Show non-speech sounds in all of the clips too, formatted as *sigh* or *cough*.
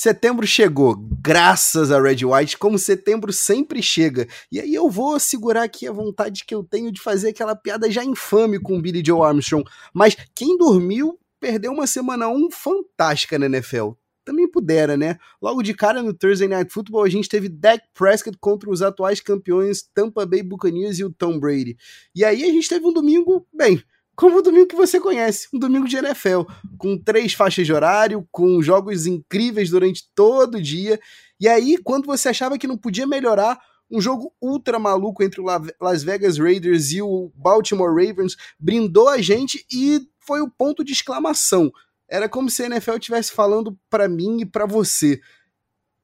Setembro chegou, graças a Red White, como setembro sempre chega. E aí eu vou segurar aqui a vontade que eu tenho de fazer aquela piada já infame com Billy Joe Armstrong. Mas quem dormiu perdeu uma semana 1 fantástica na NFL. Também pudera, né? Logo de cara no Thursday Night Football a gente teve Dak Prescott contra os atuais campeões Tampa Bay Buccaneers e o Tom Brady. E aí a gente teve um domingo, bem, como o domingo que você conhece, um domingo de NFL, com três faixas de horário, com jogos incríveis durante todo o dia. E aí, quando você achava que não podia melhorar, um jogo ultra maluco entre o Las Vegas Raiders e o Baltimore Ravens brindou a gente e foi o ponto de exclamação. Era como se a NFL estivesse falando para mim e para você.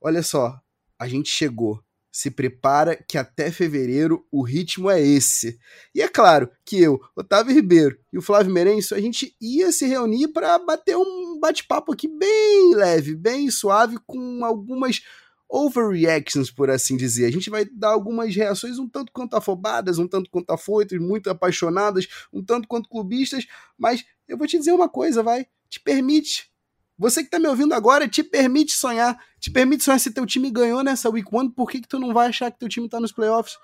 Olha só, a gente chegou se prepara que até fevereiro o ritmo é esse. E é claro que eu, Otávio Ribeiro e o Flávio Merenço, a gente ia se reunir para bater um bate-papo aqui bem leve, bem suave, com algumas overreactions, por assim dizer. A gente vai dar algumas reações um tanto quanto afobadas, um tanto quanto afoitas, muito apaixonadas, um tanto quanto clubistas, mas eu vou te dizer uma coisa, vai, te permite você que está me ouvindo agora, te permite sonhar. Te permite sonhar se teu time ganhou nessa Week One, por que, que tu não vai achar que teu time está nos playoffs?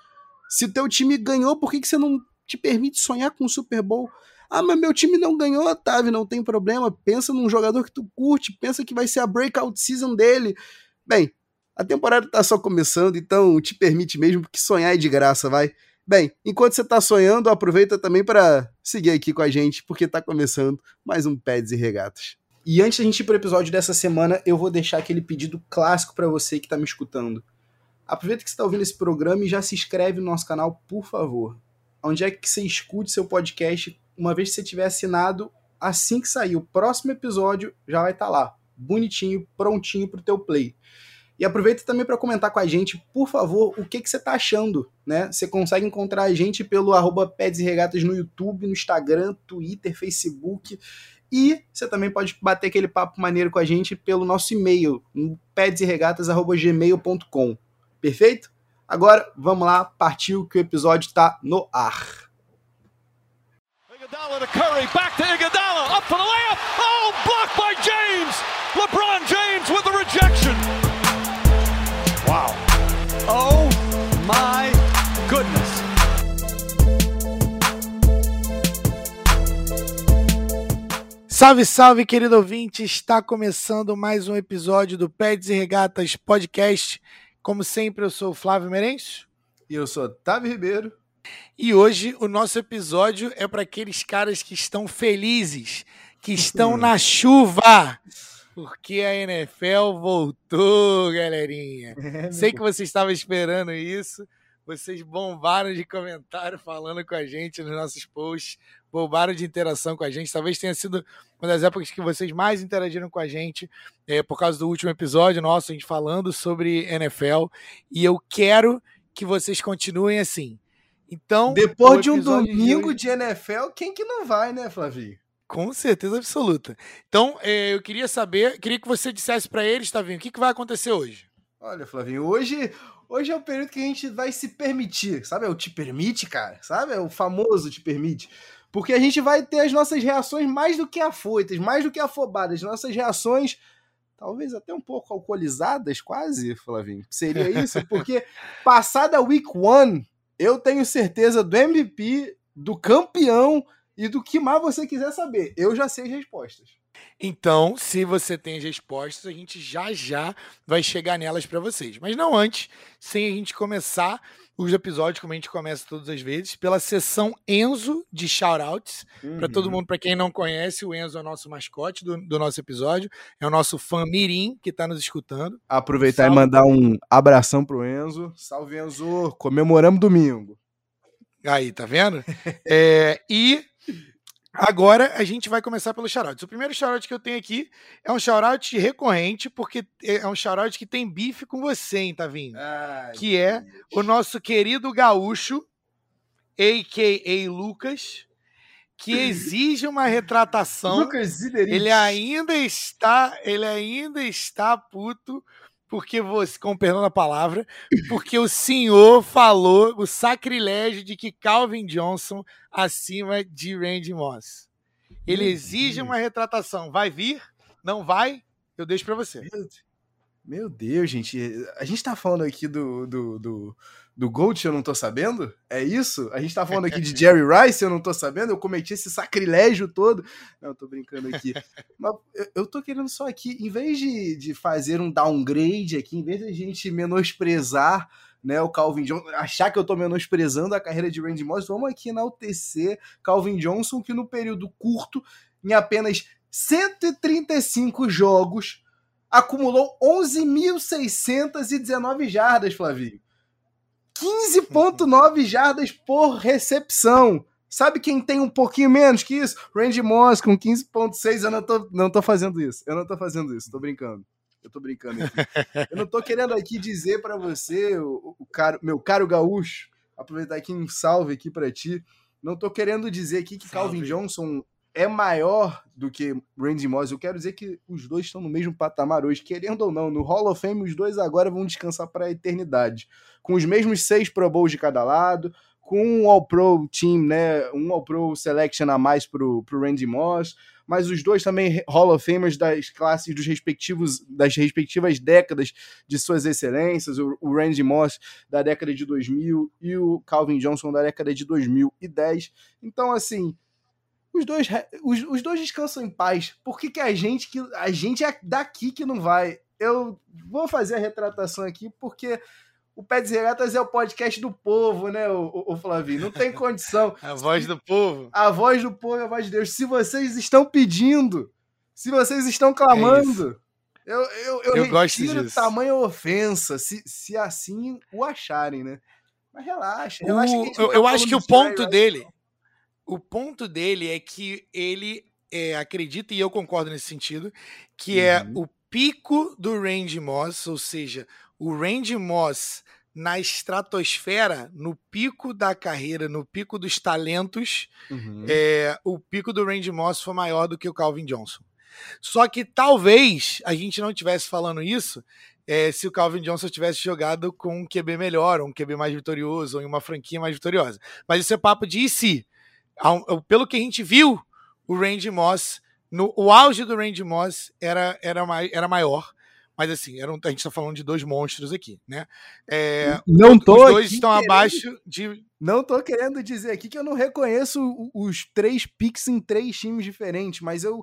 Se teu time ganhou, por que, que você não te permite sonhar com o Super Bowl? Ah, mas meu time não ganhou, Otávio, não tem problema. Pensa num jogador que tu curte, pensa que vai ser a breakout season dele. Bem, a temporada tá só começando, então te permite mesmo, porque sonhar é de graça, vai. Bem, enquanto você tá sonhando, aproveita também para seguir aqui com a gente, porque tá começando mais um Peds e Regatas. E antes da gente ir pro episódio dessa semana, eu vou deixar aquele pedido clássico para você que está me escutando. Aproveita que você está ouvindo esse programa e já se inscreve no nosso canal, por favor. Onde é que você escute seu podcast, uma vez que você tiver assinado, assim que sair o próximo episódio, já vai estar tá lá, bonitinho, prontinho pro teu play. E aproveita também para comentar com a gente, por favor, o que, que você está achando, né? Você consegue encontrar a gente pelo arroba e Regatas no YouTube, no Instagram, Twitter, Facebook e você também pode bater aquele papo maneiro com a gente pelo nosso e-mail, no pedsregatas.gmail.com. Perfeito? Agora, vamos lá, partiu que o episódio está no ar. Iguodala to Curry, back to Iguodala, up for the layup. Oh, blocked by James. LeBron James with the rejection. Wow. Oh Salve, salve, querido ouvinte! Está começando mais um episódio do Peds e Regatas Podcast. Como sempre, eu sou o Flávio Merenço. E eu sou Otávio Ribeiro. E hoje o nosso episódio é para aqueles caras que estão felizes, que estão na chuva, porque a NFL voltou, galerinha. É, Sei que você estava esperando isso. Vocês bombaram de comentário falando com a gente nos nossos posts bombaram de interação com a gente. Talvez tenha sido uma das épocas que vocês mais interagiram com a gente, é, por causa do último episódio nosso, a gente falando sobre NFL. E eu quero que vocês continuem assim. Então, depois de um domingo de, hoje... de, NFL, quem que não vai, né, Flavio? Com certeza absoluta. Então, é, eu queria saber, queria que você dissesse para eles, Tavinho, o que, que vai acontecer hoje? Olha, Flavinho, hoje, hoje é o período que a gente vai se permitir, sabe? É o te permite, cara, sabe? É o famoso te permite. Porque a gente vai ter as nossas reações mais do que afoitas, mais do que afobadas. Nossas reações, talvez até um pouco alcoolizadas, quase, Flavinho. Seria isso? *laughs* Porque passada a week one, eu tenho certeza do MVP, do campeão e do que mais você quiser saber. Eu já sei as respostas. Então, se você tem as respostas, a gente já já vai chegar nelas para vocês. Mas não antes, sem a gente começar os episódios, como a gente começa todas as vezes, pela sessão Enzo de shoutouts. Uhum. Para todo mundo, para quem não conhece, o Enzo é o nosso mascote do, do nosso episódio, é o nosso fã Mirim que está nos escutando. Aproveitar Salve. e mandar um abração pro Enzo. Salve, Enzo! Comemoramos domingo. Aí, tá vendo? *laughs* é, e Agora a gente vai começar pelo shoutout. O primeiro shoutout que eu tenho aqui é um shoutout recorrente, porque é um shoutout que tem bife com você, hein, Tavinho? Ai, que é o nosso querido gaúcho, a.k.a. Lucas, que exige uma retratação. *laughs* Lucas Ele ainda está, ele ainda está puto porque você, com perdão da palavra, porque o senhor falou o sacrilégio de que Calvin Johnson acima de Randy Moss. Ele exige uma retratação. Vai vir? Não vai? Eu deixo para você. Meu Deus, gente. A gente tá falando aqui do, do, do, do Gold, eu não tô sabendo? É isso? A gente tá falando aqui de Jerry Rice, eu não tô sabendo? Eu cometi esse sacrilégio todo? Não, tô brincando aqui. Mas eu, eu tô querendo só aqui, em vez de, de fazer um downgrade aqui, em vez de a gente menosprezar né, o Calvin Johnson, achar que eu tô menosprezando a carreira de Randy Moss, vamos aqui na UTC Calvin Johnson, que no período curto, em apenas 135 jogos, acumulou 11.619 jardas, Flavinho. 15.9 jardas por recepção. Sabe quem tem um pouquinho menos que isso? Randy Moss com 15.6. Eu não tô, não tô fazendo isso. Eu não tô fazendo isso. Tô brincando. Eu tô brincando aqui. Eu não tô querendo aqui dizer para você, o, o caro, meu caro gaúcho, aproveitar aqui um salve aqui para ti. Não tô querendo dizer aqui que salve. Calvin Johnson é maior do que Randy Moss. Eu quero dizer que os dois estão no mesmo patamar hoje, querendo ou não. No Hall of Fame, os dois agora vão descansar para a eternidade. Com os mesmos seis Pro Bowls de cada lado, com um All-Pro Team, né? Um All-Pro Selection a mais pro, pro Randy Moss. Mas os dois também Hall of Famers das classes dos respectivos, das respectivas décadas de suas excelências. O, o Randy Moss da década de 2000 e o Calvin Johnson da década de 2010. Então, assim, os dois, os, os dois descansam em paz. Por que, que a gente que a gente é daqui que não vai? Eu vou fazer a retratação aqui porque o Pé de Regatas é o podcast do povo, né, o, o, Flavinho? Não tem condição. *laughs* a voz do povo. A voz do povo é a voz de Deus. Se vocês estão pedindo, se vocês estão clamando, é eu, eu, eu, eu retiro tamanha ofensa, se, se assim o acharem, né? Mas relaxa, relaxa. O, eu, eu acho que o ponto dele o ponto dele é que ele é, acredita, e eu concordo nesse sentido, que é uhum. é o pico do Randy Moss, ou seja, o Randy Moss na estratosfera, no pico da carreira, no pico dos talentos, uhum. é, o pico do Randy Moss foi maior do que o Calvin Johnson. Só que talvez a gente não estivesse falando isso é, se o Calvin Johnson tivesse jogado com um QB melhor, um QB mais vitorioso, ou em uma franquia mais vitoriosa. Mas isso é papo de e se pelo que a gente viu, o Randy Moss, no, o auge do Randy Moss era, era, era maior. Mas assim, era a gente está falando de dois monstros aqui, né? É, não tô os dois estão querendo, abaixo de. Não tô querendo dizer aqui que eu não reconheço os três picks em três times diferentes, mas eu.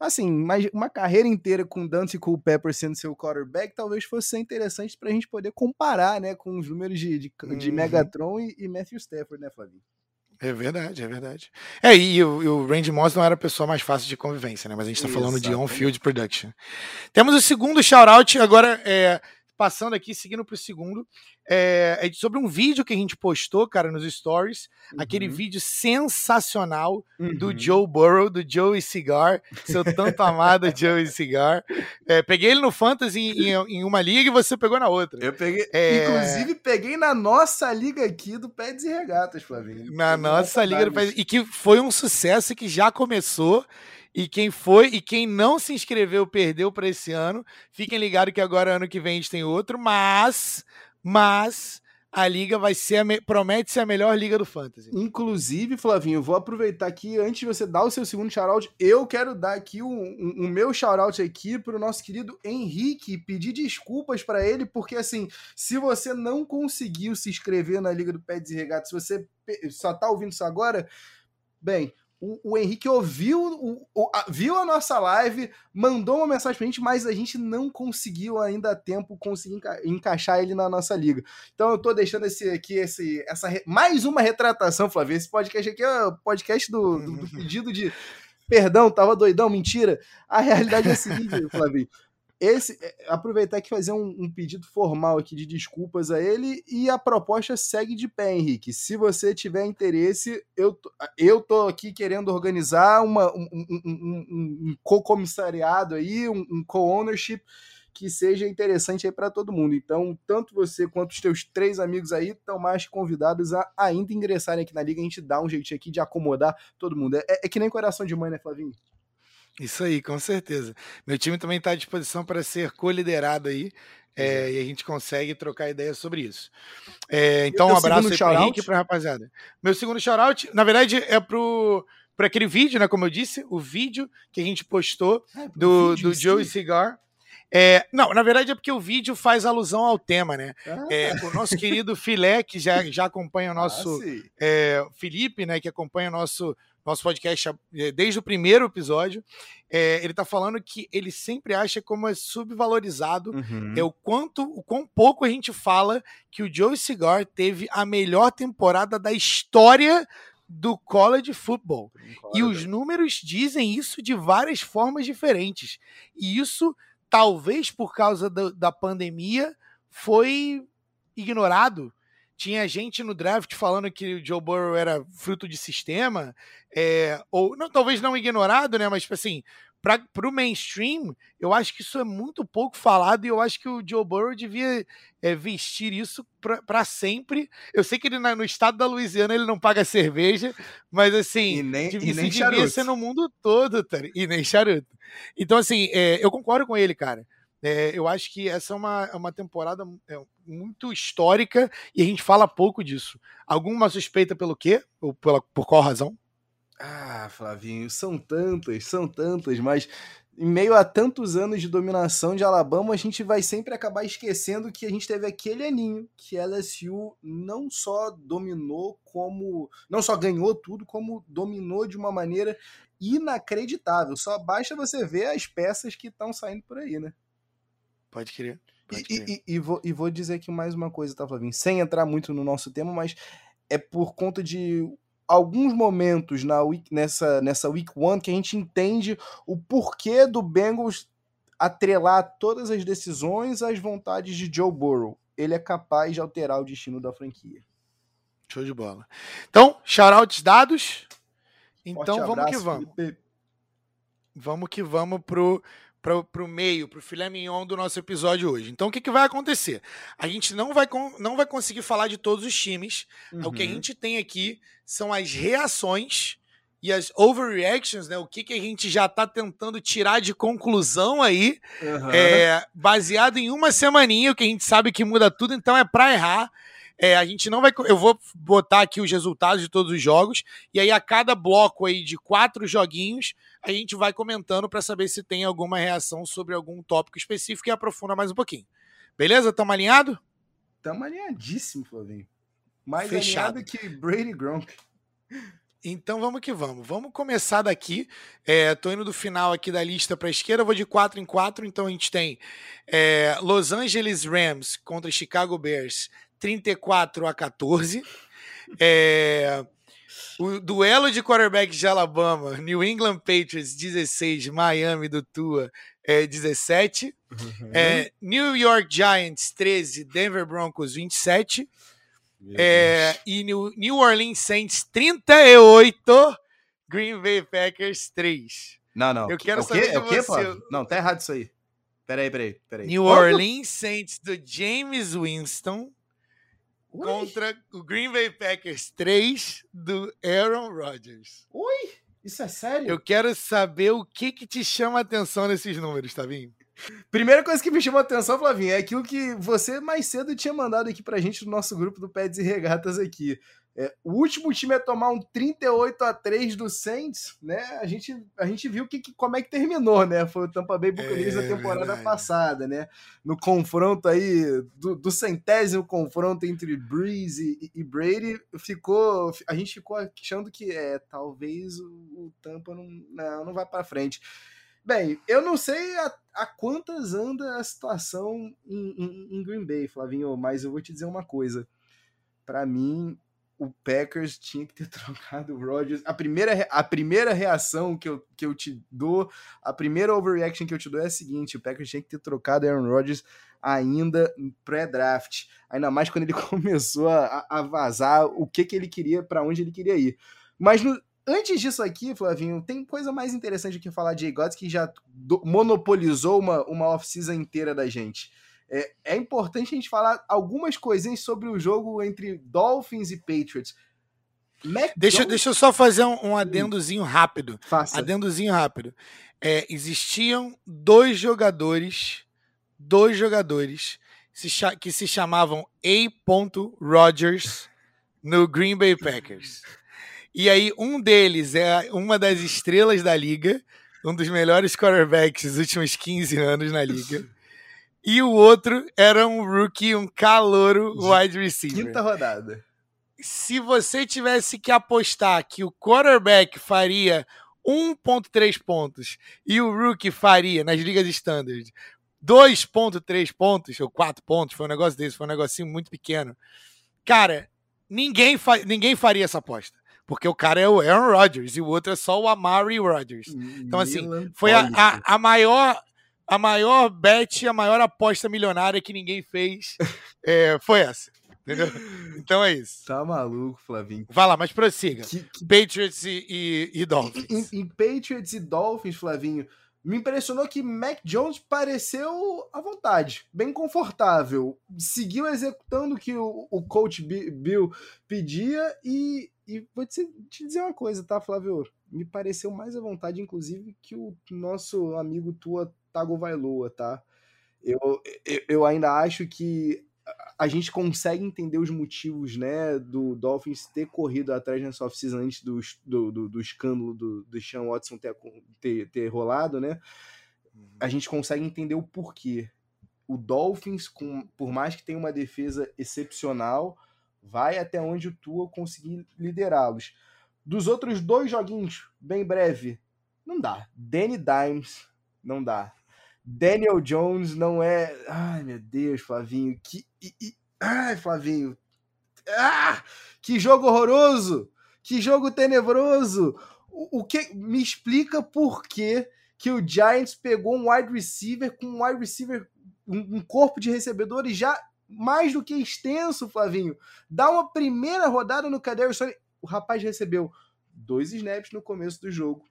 Assim, mas uma carreira inteira com Dante Culpepper sendo seu quarterback talvez fosse ser interessante para a gente poder comparar, né, com os números de, de, de uhum. Megatron e, e Matthew Stafford, né, Flavinho? É verdade, é verdade. É, e o, e o Randy Moss não era a pessoa mais fácil de convivência, né? Mas a gente tá falando de on-field production. Temos o segundo shout-out, agora é, passando aqui, seguindo pro segundo é, é, sobre um vídeo que a gente postou, cara, nos stories. Uhum. Aquele vídeo sensacional uhum. do Joe Burrow, do Joey Cigar, seu tanto amado *laughs* Joey Cigar. É, peguei ele no Fantasy em, em, uma liga e você pegou na outra. Eu peguei, é... inclusive peguei na nossa liga aqui do Pés e Regatas, Flavinho. Na nossa liga do Pés, e que foi um sucesso que já começou. E quem foi e quem não se inscreveu perdeu para esse ano. Fiquem ligados que agora ano que vem a gente tem outro, mas mas a liga vai ser a promete ser a melhor liga do fantasy. Inclusive, Flavinho, vou aproveitar aqui antes de você dar o seu segundo shoutout, eu quero dar aqui o um, um, um, meu shoutout aqui para o nosso querido Henrique, pedir desculpas para ele porque assim, se você não conseguiu se inscrever na liga do Pets e Regatas, se você só tá ouvindo isso agora, bem, o, o Henrique ouviu, o, o, a, viu a nossa live, mandou uma mensagem pra gente, mas a gente não conseguiu ainda a tempo conseguir enca encaixar ele na nossa liga. Então eu tô deixando esse aqui, esse, essa mais uma retratação, Flávio. Esse podcast aqui é o podcast do, do, do *laughs* pedido de perdão, tava doidão, mentira. A realidade é a seguinte, *laughs* Flávio esse é, aproveitar aqui fazer um, um, pedido formal aqui de desculpas a ele e a proposta segue de pé, Henrique. Se você tiver interesse, eu, eu tô aqui querendo organizar uma, um, um, um co-comissariado aí, um, co-ownership que seja interessante aí para todo mundo. Então, tanto você quanto os teus três amigos aí estão mais convidados a ainda ingressarem aqui na liga. A gente dá um jeitinho aqui de acomodar todo mundo. É, é que nem coração de mãe, né, Flavinho? Isso aí, com certeza. Meu time também está à disposição para ser co-liderado aí. É, e a gente consegue trocar ideia sobre isso. É, então, um abraço aí para Henrique e para rapaziada. Meu segundo shoutout, na verdade, é pro para aquele vídeo, né? Como eu disse, o vídeo que a gente postou é, do, do Joey Cigar. É, não, na verdade é porque o vídeo faz alusão ao tema, né? Ah. É, o nosso querido Filé, que já, já acompanha o *laughs* ah, nosso. Ah, é, Felipe, né? Que acompanha o nosso, nosso podcast é, desde o primeiro episódio. É, ele tá falando que ele sempre acha como é subvalorizado uhum. é o quanto, o quão pouco a gente fala que o Joe Cigar teve a melhor temporada da história do college football. E os números dizem isso de várias formas diferentes. E isso talvez por causa do, da pandemia, foi ignorado. Tinha gente no draft falando que o Joe Burrow era fruto de sistema, é, ou não, talvez não ignorado, né? Mas tipo assim, para o mainstream, eu acho que isso é muito pouco falado e eu acho que o Joe Burrow devia é, vestir isso para sempre. Eu sei que ele no estado da Louisiana ele não paga cerveja, mas assim, e nem, devia, e nem devia ser no mundo todo, tá? e nem charuto. Então, assim, é, eu concordo com ele, cara. É, eu acho que essa é uma, é uma temporada é, muito histórica e a gente fala pouco disso. Alguma suspeita pelo quê? Ou pela, por qual razão? Ah, Flavinho, são tantas, são tantas, mas em meio a tantos anos de dominação de Alabama, a gente vai sempre acabar esquecendo que a gente teve aquele aninho que LSU não só dominou como. não só ganhou tudo, como dominou de uma maneira inacreditável. Só basta você ver as peças que estão saindo por aí, né? Pode crer. Pode e, e, e, vou, e vou dizer aqui mais uma coisa, tá, Flavinho? Sem entrar muito no nosso tema, mas é por conta de alguns momentos na week, nessa, nessa Week One que a gente entende o porquê do Bengals atrelar todas as decisões às vontades de Joe Burrow. Ele é capaz de alterar o destino da franquia. Show de bola. Então, shoutouts dados. Então Forte vamos abraço, que vamos. Felipe. Vamos que vamos pro para o meio, para o filé mignon do nosso episódio hoje. Então, o que, que vai acontecer? A gente não vai, não vai conseguir falar de todos os times. Uhum. O que a uhum. gente tem aqui são as reações e as overreactions, né? O que, que a gente já está tentando tirar de conclusão aí, uhum. é, baseado em uma semaninha, o que a gente sabe que muda tudo, então é para errar. É, a gente não vai. Eu vou botar aqui os resultados de todos os jogos, e aí a cada bloco aí de quatro joguinhos, a gente vai comentando para saber se tem alguma reação sobre algum tópico específico e aprofunda mais um pouquinho. Beleza? Tamo alinhado? Tamo alinhadíssimo, Flavinho. Mais Fechado. alinhado que Brady Gronk. Então vamos que vamos. Vamos começar daqui. É, tô indo do final aqui da lista para a esquerda, vou de 4 em 4. Então a gente tem é, Los Angeles Rams contra Chicago Bears, 34 a 14. É, o duelo de quarterback de Alabama, New England Patriots 16, Miami do Tua é, 17. Uhum. É, New York Giants 13, Denver Broncos 27. É, e New, New Orleans Saints 38, Green Bay Packers 3. Não, não. Eu quero é saber é o quê, você. Não, tá errado isso aí. Peraí, peraí, peraí. New Orleans Saints do James Winston Ui. contra o Green Bay Packers 3 do Aaron Rodgers. Ui, isso é sério? Eu quero saber o que que te chama a atenção nesses números, Tavinho. Primeira coisa que me chamou a atenção, Flavinho, é aquilo que você mais cedo tinha mandado aqui pra gente no nosso grupo do Peds e Regatas aqui. É, o último time a tomar um 38 a 3 do Saints, né? A gente, a gente viu que, que como é que terminou, né? Foi o Tampa Bay Buccaneers é, da temporada verdade. passada, né? No confronto aí, do, do centésimo confronto entre Breeze e, e, Brady, ficou. A gente ficou achando que é, talvez o, o Tampa não, não, não vai para frente. Bem, eu não sei a, a, quantas anda a situação em, em, em Green Bay, Flavinho, mas eu vou te dizer uma coisa. Para mim, o Packers tinha que ter *laughs* trocado o Rodgers. A primeira, a primeira reação que eu, que eu te dou, a primeira overreaction que eu te dou é a seguinte: o Packers tinha que ter trocado Aaron Rodgers ainda pré-draft. Ainda mais quando ele *laughs* começou a, a, vazar o que, que ele queria, para onde ele queria ir. Mas no, antes disso aqui, Flavinho, tem coisa mais interessante que falar de Jay que já do, monopolizou uma, uma off-season inteira da gente. É, é importante a gente falar algumas coisinhas sobre o jogo entre Dolphins e Patriots. Deixa, deixa eu só fazer um, um adendozinho rápido. Faça. Adendozinho rápido. É, existiam dois jogadores, dois jogadores que se chamavam A. Rodgers no Green Bay Packers. E aí, um deles é uma das estrelas da liga, um dos melhores quarterbacks dos últimos 15 anos na liga. E o outro era um rookie, um calouro wide receiver. Quinta rodada. Se você tivesse que apostar que o quarterback faria 1.3 pontos e o rookie faria nas ligas standard 2.3 pontos ou 4 pontos, foi um negócio desse, foi um negocinho muito pequeno. Cara, ninguém, fa ninguém faria essa aposta. Porque o cara é o Aaron Rodgers e o outro é só o Amari Rodgers. Então, assim, foi a, a, a maior a maior bet, a maior aposta milionária que ninguém fez é, foi essa. Entendeu? Então é isso. Tá maluco, Flavinho. Vai lá, mas prossiga. Que, que... Patriots e, e, e Dolphins. Em, em, Patriots e Dolphins, Flavinho, me impressionou que Mac Jones pareceu à vontade, bem confortável. Seguiu executando o que o, o coach Bill pedia e, e vou te, te dizer uma coisa, tá, Flávio? Me pareceu mais à vontade, inclusive, que o nosso amigo Tua Tagovailoa, tá? Eu, eu, eu ainda acho que a gente consegue entender os motivos, né, do Dolphins ter corrido atrás nessa off-season antes do, do, do, do, escândalo do, do Sean Watson ter, ter, ter rolado, né? A uhum. gente consegue entender o porquê. O Dolphins, com, por mais que tenha uma defesa excepcional, vai até onde o Tua conseguir liderá-los. Dos outros dois joguinhos, bem breve, não dá. Danny Dimes, não dá. Daniel Jones não é. Ai, meu Deus, Flavinho. Que. Ai, Flavinho. Ah, que jogo horroroso! Que jogo tenebroso! O, que. Me explica por que, que o Giants pegou um wide receiver com um wide receiver. Um, um corpo de recebedores já mais do que extenso, Flavinho. Dá uma primeira rodada no Kadarius O rapaz recebeu dois snaps no começo do jogo.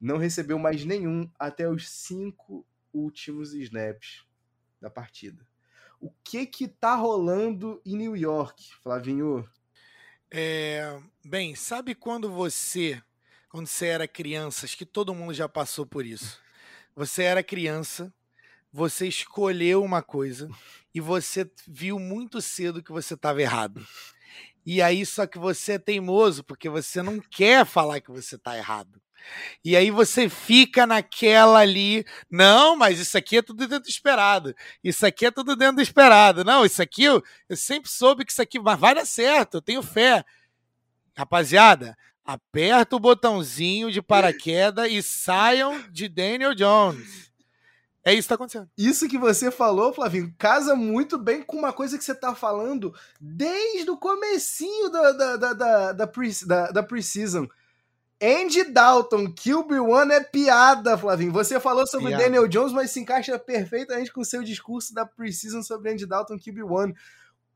Não recebeu mais nenhum até os cinco últimos snaps da partida. O que que tá rolando em New York, Flavinho? É, bem, sabe quando você, quando você era criança, acho que todo mundo já passou por isso. Você era criança, você escolheu uma coisa e você viu muito cedo que você estava errado. E aí só que você é teimoso porque você não quer falar que você está errado. E aí você fica naquela ali, não, mas isso aqui é tudo dentro do esperado. Isso aqui é tudo dentro do esperado. Não, isso aqui eu, eu sempre soube que isso aqui vai dar certo, eu tenho fé. Rapaziada, aperta o botãozinho de paraquedas e saiam de Daniel Jones. É isso que tá acontecendo. Isso que você falou, Flavinho, casa muito bem com uma coisa que você tá falando desde o comecinho da, da, da, da, da, pre, da, da Precision. Andy Dalton, QB1 é piada, Flavinho. Você falou sobre piada. Daniel Jones, mas se encaixa perfeitamente com o seu discurso da Precision sobre Andy Dalton, QB1.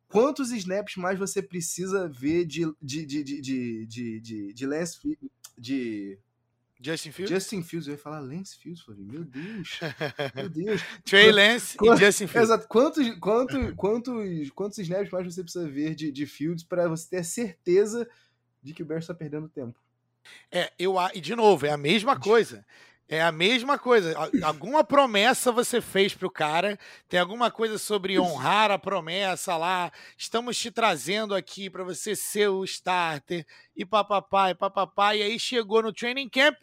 Quantos snaps mais você precisa ver de, de, de, de, de, de, de, de Lance de Justin Fields? Justin Fields, eu ia falar Lance Fields, Flavinho. Meu Deus. Meu *laughs* Deus. Trey Lance e Justin Fields. Exato. Quantos, quantos, quantos, quantos snaps mais você precisa ver de, de Fields para você ter certeza de que o Bears está perdendo tempo? É, eu e de novo, é a mesma coisa. É a mesma coisa. Alguma promessa você fez pro cara, tem alguma coisa sobre honrar a promessa lá. Estamos te trazendo aqui para você ser o starter e papapá e papapá. E aí chegou no training camp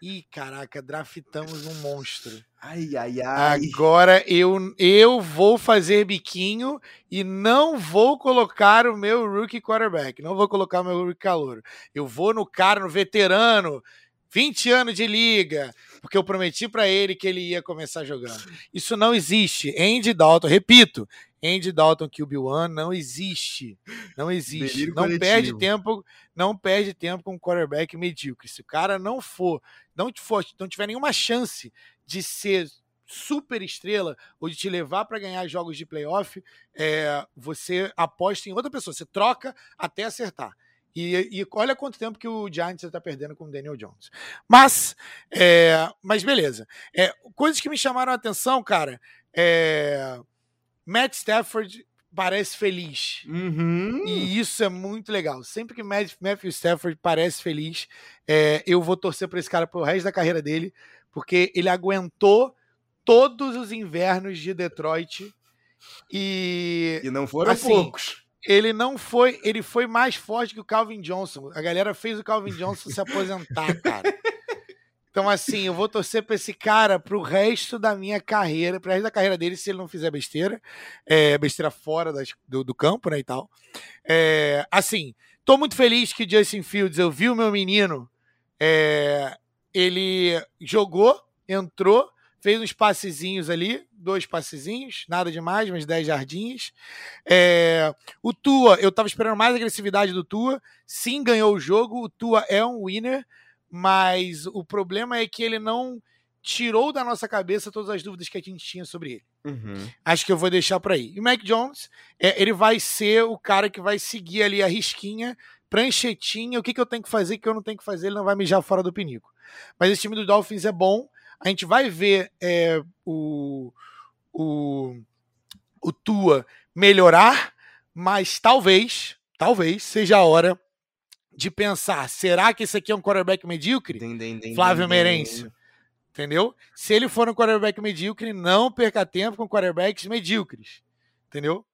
e caraca, draftamos um monstro. Ai, ai, ai. Agora eu, eu vou fazer biquinho e não vou colocar o meu rookie quarterback. Não vou colocar o meu rookie calor. Eu vou no cara, no veterano, 20 anos de liga, porque eu prometi para ele que ele ia começar jogando. Isso não existe. Andy Dalton, repito, Andy Dalton QB1 não existe. Não existe. Delírio não coletivo. perde tempo, não perde tempo com um quarterback medíocre. Se o cara não for, não, for, não tiver nenhuma chance de ser super estrela ou de te levar para ganhar jogos de playoff, é, você aposta em outra pessoa, você troca até acertar. E, e olha quanto tempo que o Giants está perdendo com o Daniel Jones. Mas, é, mas beleza. É, coisas que me chamaram a atenção, cara. É, Matt Stafford parece feliz. Uhum. E isso é muito legal. Sempre que Matthew Stafford parece feliz, é, eu vou torcer para esse cara pro resto da carreira dele, porque ele aguentou todos os invernos de Detroit e. E não foram assim, poucos. Ele não foi. Ele foi mais forte que o Calvin Johnson. A galera fez o Calvin Johnson se aposentar, *laughs* cara. Então, assim, eu vou torcer pra esse cara pro resto da minha carreira, pro resto da carreira dele, se ele não fizer besteira. É, besteira fora das, do, do, campo, né, e tal. É, assim, tô muito feliz que Justin Fields, eu vi o meu menino, é, ele jogou, entrou, fez uns passezinhos ali, dois passezinhos, nada demais, mas 10 jardins. É, o Tua, eu tava esperando mais agressividade do Tua, sim, ganhou o jogo, o Tua é um winner, mas o problema é que ele não tirou da nossa cabeça todas as dúvidas que a gente tinha sobre ele. Uhum. Acho que eu vou deixar por aí. E o Mac Jones, é, ele vai ser o cara que vai seguir ali a risquinha, pranchetinha, o que, que eu tenho que fazer, o que eu não tenho que fazer, ele não vai mijar fora do pinico. Mas esse time do Dolphins é bom, a gente vai ver é, o, o, o Tua melhorar, mas talvez, talvez seja a hora de pensar: será que esse aqui é um quarterback medíocre? Dem, dem, dem, Flávio Merencio. Entendeu? Se ele for um quarterback medíocre, não perca tempo com quarterbacks medíocres. Entendeu?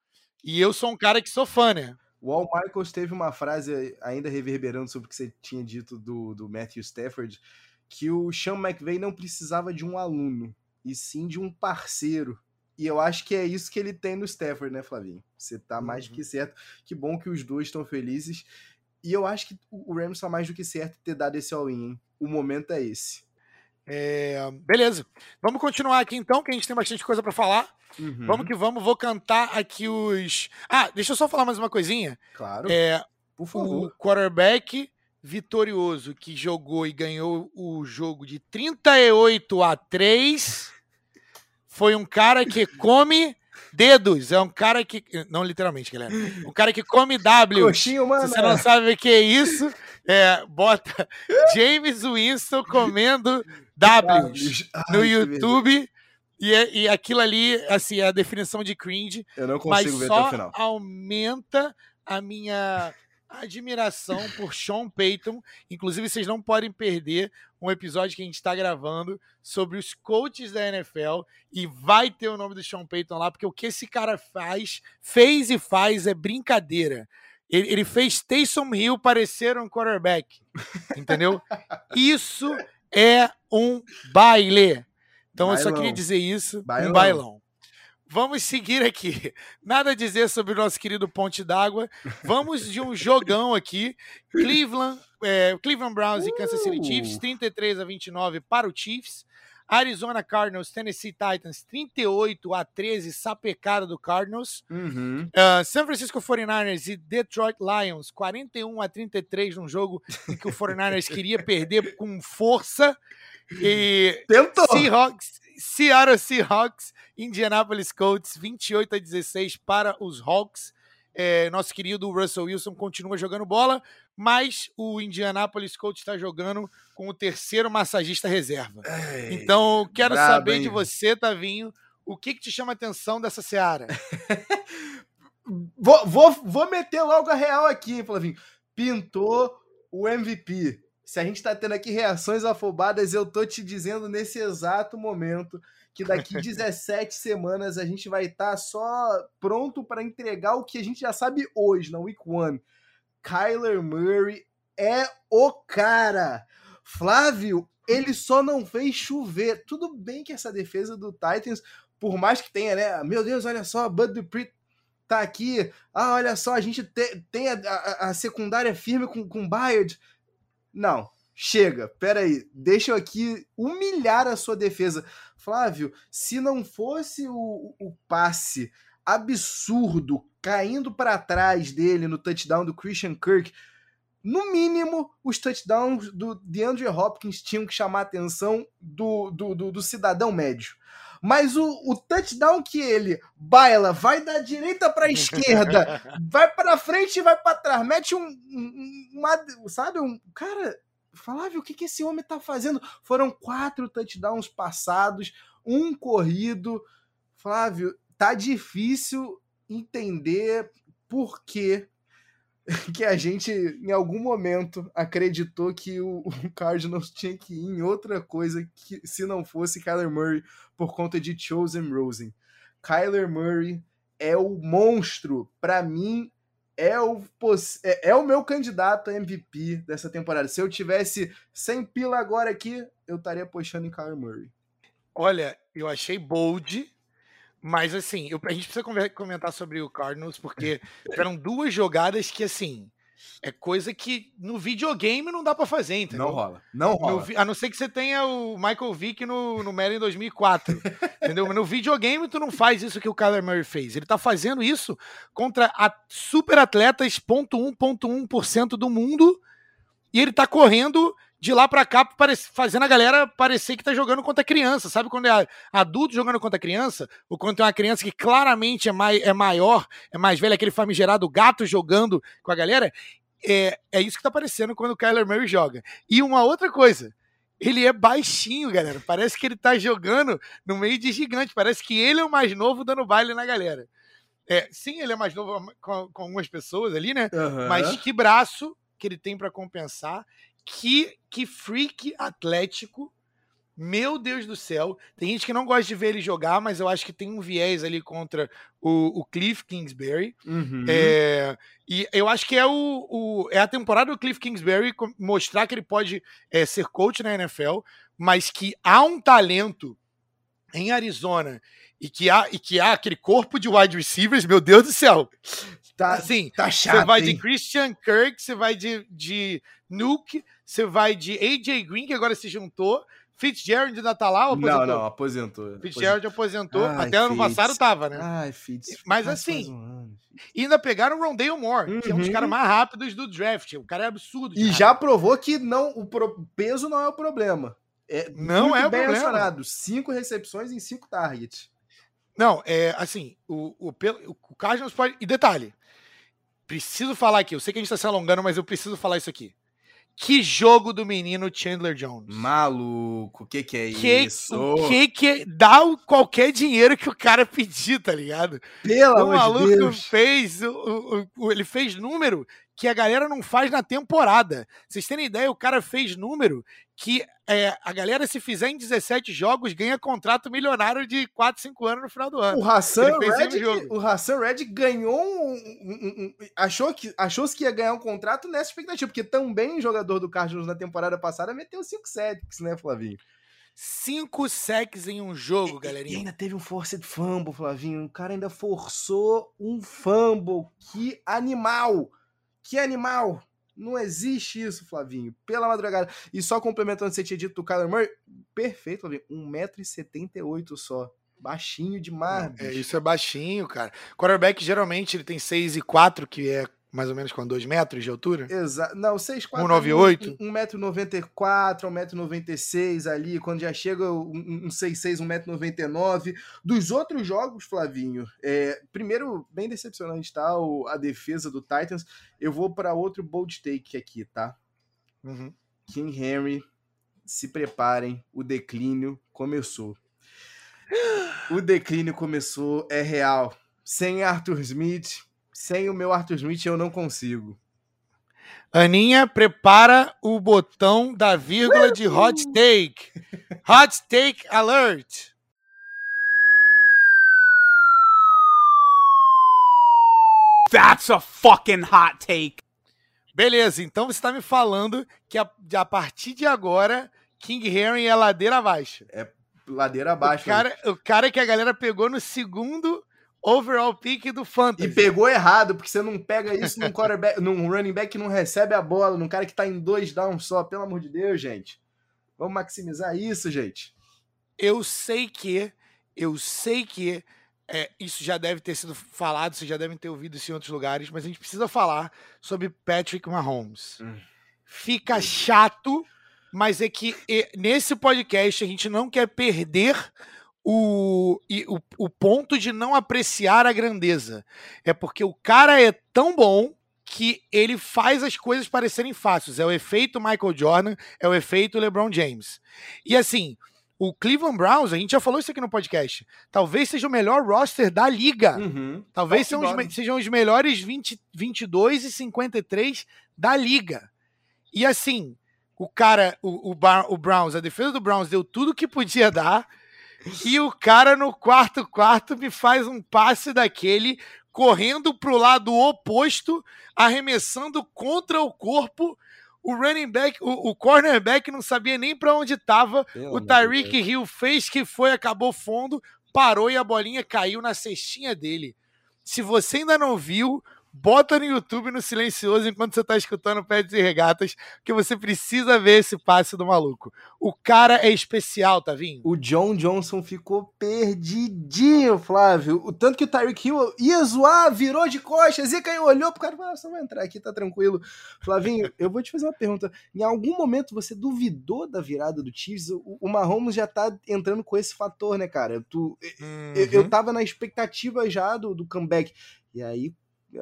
E eu sou um cara que sou fã, né? O Al Michaels teve uma frase ainda reverberando sobre o que você tinha dito do, do Matthew Stafford, que o Sean McVay não precisava de um aluno, e sim de um parceiro. E eu acho que é isso que ele tem no Stafford, né, Flavinho? Você tá mais uhum. que certo. Que bom que os dois estão felizes. E eu acho que o Rams tá mais do que certo ter dado esse all-in, hein? O momento é esse. É, beleza. Vamos continuar aqui então, que a gente tem bastante coisa para falar. Uhum. Vamos que vamos. Vou cantar aqui os. Ah, deixa eu só falar mais uma coisinha. Claro. É, Por favor. O quarterback vitorioso que jogou e ganhou o jogo de 38 a 3 foi um cara que *laughs* come dedos. É um cara que. Não literalmente, galera. Um cara que come W. Coxinho, mano. Se você não sabe o que é isso, é, bota *laughs* James Winston comendo Ws no YouTube. E, é, e aquilo ali, assim, é a definição de cringe. Eu não consigo mas ver só até o final. aumenta a minha admiração por Sean Payton. Inclusive, vocês não podem perder um episódio que a gente está gravando sobre os coaches da NFL e vai ter o nome do Sean Payton lá, porque o que esse cara faz, fez e faz é brincadeira. Ele, ele fez Taysom Hill parecer um quarterback, entendeu? *laughs* Isso é um baile. Então bailão. eu só queria dizer isso, bailão. um bailão. Vamos seguir aqui. *laughs* Nada a dizer sobre o nosso querido Ponte d'Água. Vamos de um jogão aqui. Cleveland, é, Cleveland Browns uh! e Kansas City Chiefs, 33 a 29 para o Chiefs. Arizona Cardinals, Tennessee Titans, 38 a 13, sapecada do Cardinals. Uhum. Uh, San Francisco 49ers e Detroit Lions, 41 a 33, num jogo em que o 49ers queria perder com força. E Tentou! Seahawks Seattle Seahawks, Indianapolis Colts, 28 a 16 para os Hawks. É, nosso querido Russell Wilson continua jogando bola, mas o Indianapolis Colts está jogando com o terceiro massagista reserva. Ei, então, quero saber hein? de você, Tavinho, o que, que te chama a atenção dessa seara? *laughs* vou, vou, vou meter logo a real aqui, Flavinho. Pintou o MVP se a gente está tendo aqui reações afobadas, eu tô te dizendo nesse exato momento que *laughs* daqui 17 semanas a gente vai estar tá só pronto para entregar o que a gente já sabe hoje, na Week One. Kyler Murray é o cara. Flávio, ele só não fez chover. Tudo bem que essa defesa do Titans, por mais que tenha, né? Meu Deus, olha só, Bud Dupree tá aqui. Ah, olha só, a gente te, tem a, a, a, secundária firme com, com Bayard. Não, chega, peraí, deixa eu aqui humilhar a sua defesa. Flávio, se não fosse o, o passe absurdo caindo para trás dele no touchdown do Christian Kirk, no mínimo, os touchdowns do DeAndre Hopkins tinham que chamar a atenção do, do, do, do cidadão médio. Mas o, o, touchdown que ele baila, vai da direita para a esquerda, *laughs* vai para frente e vai para trás, mete um, um uma, sabe, um cara, Flávio, o que, que esse homem tá fazendo? Foram quatro touchdowns passados, um corrido. Flávio, tá difícil entender por que *laughs* que a gente, em algum momento, acreditou que o, *laughs* o Cardinals tinha que ir em outra coisa que se não fosse Kyler Murray por conta de Chosen Rosen. Kyler Murray é o monstro. Para mim, é o, é, é o meu candidato a MVP dessa temporada. Se eu tivesse 100 pila agora aqui, eu estaria apostando em Kyler Murray. Olha, eu achei bold, mas assim, eu, a gente precisa comentar sobre o Cardinals, porque *laughs* eram duas jogadas que, assim, é coisa que no videogame não dá para fazer, entendeu? Não rola. Não rola. No, a não ser que você tenha o Michael Vick no, no Madden 2004, *laughs* entendeu? Mas no videogame tu não faz isso que o Kyler Murray fez. Ele tá fazendo isso contra a super atletas 0.1.1% do mundo e ele tá correndo de lá para cá fazendo a galera parecer que tá jogando contra criança. Sabe quando é adulto jogando contra criança? Ou quando tem uma criança que claramente é, mai, é maior, é mais velha, aquele famigerado gato jogando com a galera? É, é isso que tá aparecendo quando o Kyler Murray joga. E uma outra coisa, ele é baixinho, galera. Parece que ele tá jogando no meio de gigante. Parece que ele é o mais novo dando baile na galera. É, sim, ele é mais novo com, com algumas pessoas ali, né? Uhum. Mas que braço que ele tem para compensar que, que freak atlético. Meu Deus do céu. Tem gente que não gosta de ver ele jogar, mas eu acho que tem um viés ali contra o, o Cliff Kingsbury. Uhum. É, e eu acho que é, o, o, é a temporada do Cliff Kingsbury mostrar que ele pode é, ser coach na NFL, mas que há um talento em Arizona e que há, e que há aquele corpo de wide receivers, meu Deus do céu. Tá, assim, tá chato. Você vai hein? de Christian Kirk, você vai de, de Nuke, você vai de AJ Green, que agora se juntou. Fitzgerald ainda tá lá ou aposentou? Não, não, aposentou. Fitzgerald aposentou. Ai, Até ano passado tava, né? Ai, Fitz. Mas assim, um ano, ainda pegaram o Rondale Moore, uhum. que é um dos uhum. caras mais rápidos do draft. O cara é absurdo. E já provou que não, o pro, peso não é o problema. É não é o bem problema. Acionado. Cinco recepções em cinco targets. Não, é assim, o, o, o Cardinals pode. E detalhe, preciso falar aqui, eu sei que a gente tá se alongando, mas eu preciso falar isso aqui. Que jogo do menino Chandler Jones. Maluco, o que que é que, isso? O que que é, dá qualquer dinheiro que o cara pedir, tá ligado? Pelo o maluco de Deus. fez, o, o, ele fez número que a galera não faz na temporada. Vocês terem ideia, o cara fez número que é, a galera, se fizer em 17 jogos, ganha contrato milionário de 4, 5 anos no final do ano. O Hassan Red, o Hassan Red ganhou um, um, um, achou que achou que ia ganhar um contrato nessa expectativa, porque também o jogador do Cardinals na temporada passada meteu 5 sacks, né, Flavinho? 5 sacks em um jogo, galerinha. E ainda teve um forced fumble, Flavinho. O cara ainda forçou um fumble. Que animal! Que animal! Não existe isso, Flavinho. Pela madrugada. E só complementando o que você tinha dito do Kyler Murray, perfeito, Flavinho. 1,78m só. Baixinho demais. É, isso é baixinho, cara. Quarterback geralmente ele tem 6 e 4, que é mais ou menos com 2 metros de altura? Exato. Não, 6, 4. 198? 1,94m, 1,96m ali, quando já chega um 6,6, 1,99m. Dos outros jogos, Flavinho, é, primeiro, bem decepcionante, tá? O, a defesa do Titans. Eu vou para outro bold take aqui, tá? Uhum. King Henry, se preparem, o declínio começou. O declínio começou, é real. Sem Arthur Smith, sem o meu Arthur Smith eu não consigo. Aninha, prepara o botão da vírgula de hot take. Hot take alert. That's a fucking hot take. Beleza, então você está me falando que a, a, partir de agora King Henry é ladeira abaixo. É ladeira abaixo. O cara, o cara que a galera pegou no segundo overall pick do Fantasy. E pegou errado, porque você não pega isso num quarterback, *laughs* num running back que não recebe a bola, num cara que tá em dois downs só, pelo amor de Deus, gente. Vamos maximizar isso, gente. Eu sei que, eu sei que é, isso já deve ter sido falado, vocês já devem ter ouvido isso em outros lugares, mas a gente precisa falar sobre Patrick Mahomes. Hum. Fica chato, mas é que nesse podcast a gente não quer perder o, o, o ponto de não apreciar a grandeza. É porque o cara é tão bom que ele faz as coisas parecerem fáceis. É o efeito Michael Jordan, é o efeito LeBron James. E assim, o Cleveland Browns, a gente já falou isso aqui no podcast, talvez seja o melhor roster da liga. Uhum. Talvez sejam os, sejam os melhores 20, 22 e 53 da liga. E assim, o cara, o, o, o Browns, a defesa do Browns deu tudo que podia dar. E o cara no quarto quarto me faz um passe daquele correndo para o lado oposto, arremessando contra o corpo. O running back, o, o cornerback não sabia nem para onde estava. O Tyreek Hill fez que foi, acabou fundo, parou e a bolinha caiu na cestinha dele. Se você ainda não viu, bota no YouTube no silencioso enquanto você tá escutando Pets e Regatas, que você precisa ver esse passe do maluco. O cara é especial, Tavinho. O John Johnson ficou perdidinho, Flávio. O tanto que o Tyreek Hill ia zoar, virou de costas, e caiu, olhou pro cara e falou: ah, você vai entrar aqui, tá tranquilo. Flavinho, eu vou te fazer uma pergunta. Em algum momento você duvidou da virada do Chiefs? O, o Mahomes já tá entrando com esse fator, né, cara? Tu, uhum. eu, eu tava na expectativa já do, do comeback. E aí,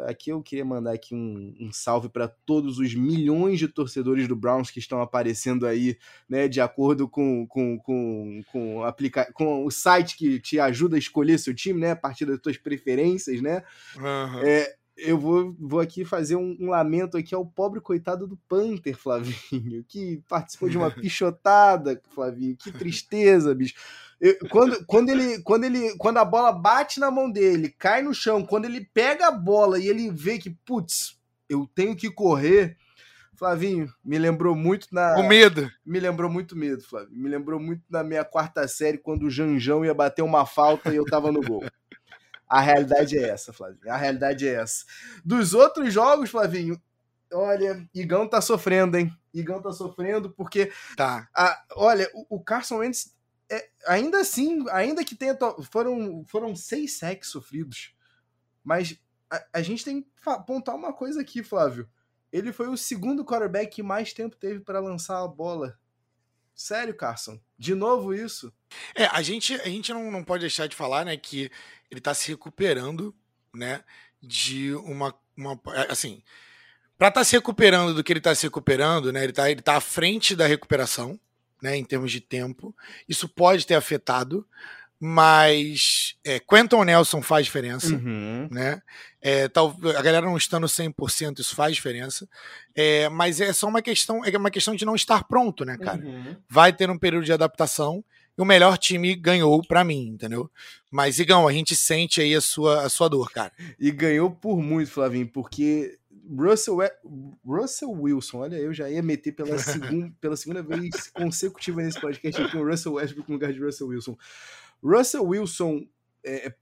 aqui eu queria mandar aqui um, um salve para todos os milhões de torcedores do Browns que estão aparecendo aí, né, de acordo com, com, com, com, aplica com o site que te ajuda a escolher seu time, né, a partir das suas preferências, né. Uhum. É, eu vou, vou aqui fazer um, um, lamento aqui ao pobre coitado do Panther, Flavinho, que participou de uma *laughs* pichotada, Flavinho. Que tristeza, bicho. Eu, quando, quando, ele, quando, ele, quando a bola bate na mão dele, cai no chão, quando ele pega a bola e ele vê que, putz, eu tenho que correr, Flavinho, me lembrou muito na. O medo. Me lembrou muito medo, Flavinho. Me lembrou muito na minha quarta série, quando o Janjão ia bater uma falta e eu tava no gol. A realidade é essa, Flavinho. A realidade é essa. Dos outros jogos, Flavinho, olha, Igão tá sofrendo, hein? Igão tá sofrendo porque. Tá. A, olha, o, o Carson Wentz é, ainda assim, ainda que tenha. Foram, foram seis sacks sofridos. Mas a, a gente tem que apontar uma coisa aqui, Flávio. Ele foi o segundo quarterback que mais tempo teve para lançar a bola. Sério, Carson? De novo isso? É, a gente, a gente não, não pode deixar de falar, né, que ele tá se recuperando, né, de uma. uma assim, para estar tá se recuperando do que ele está se recuperando, né, ele tá, ele tá à frente da recuperação, né, em termos de tempo. Isso pode ter afetado, mas é, Quentin Nelson faz diferença, uhum. né? É, tal, a galera não estando 100%, isso faz diferença. É, mas é só uma questão, é uma questão de não estar pronto, né, cara? Uhum. Vai ter um período de adaptação e o melhor time ganhou para mim, entendeu? Mas, Igão, a gente sente aí a sua, a sua dor, cara. E ganhou por muito, Flavinho, porque Russell, Russell Wilson, olha, eu já ia meter pela, *laughs* segun, pela segunda vez consecutiva nesse podcast aqui o Russell Westbrook no lugar de Russell Wilson. Russell Wilson é,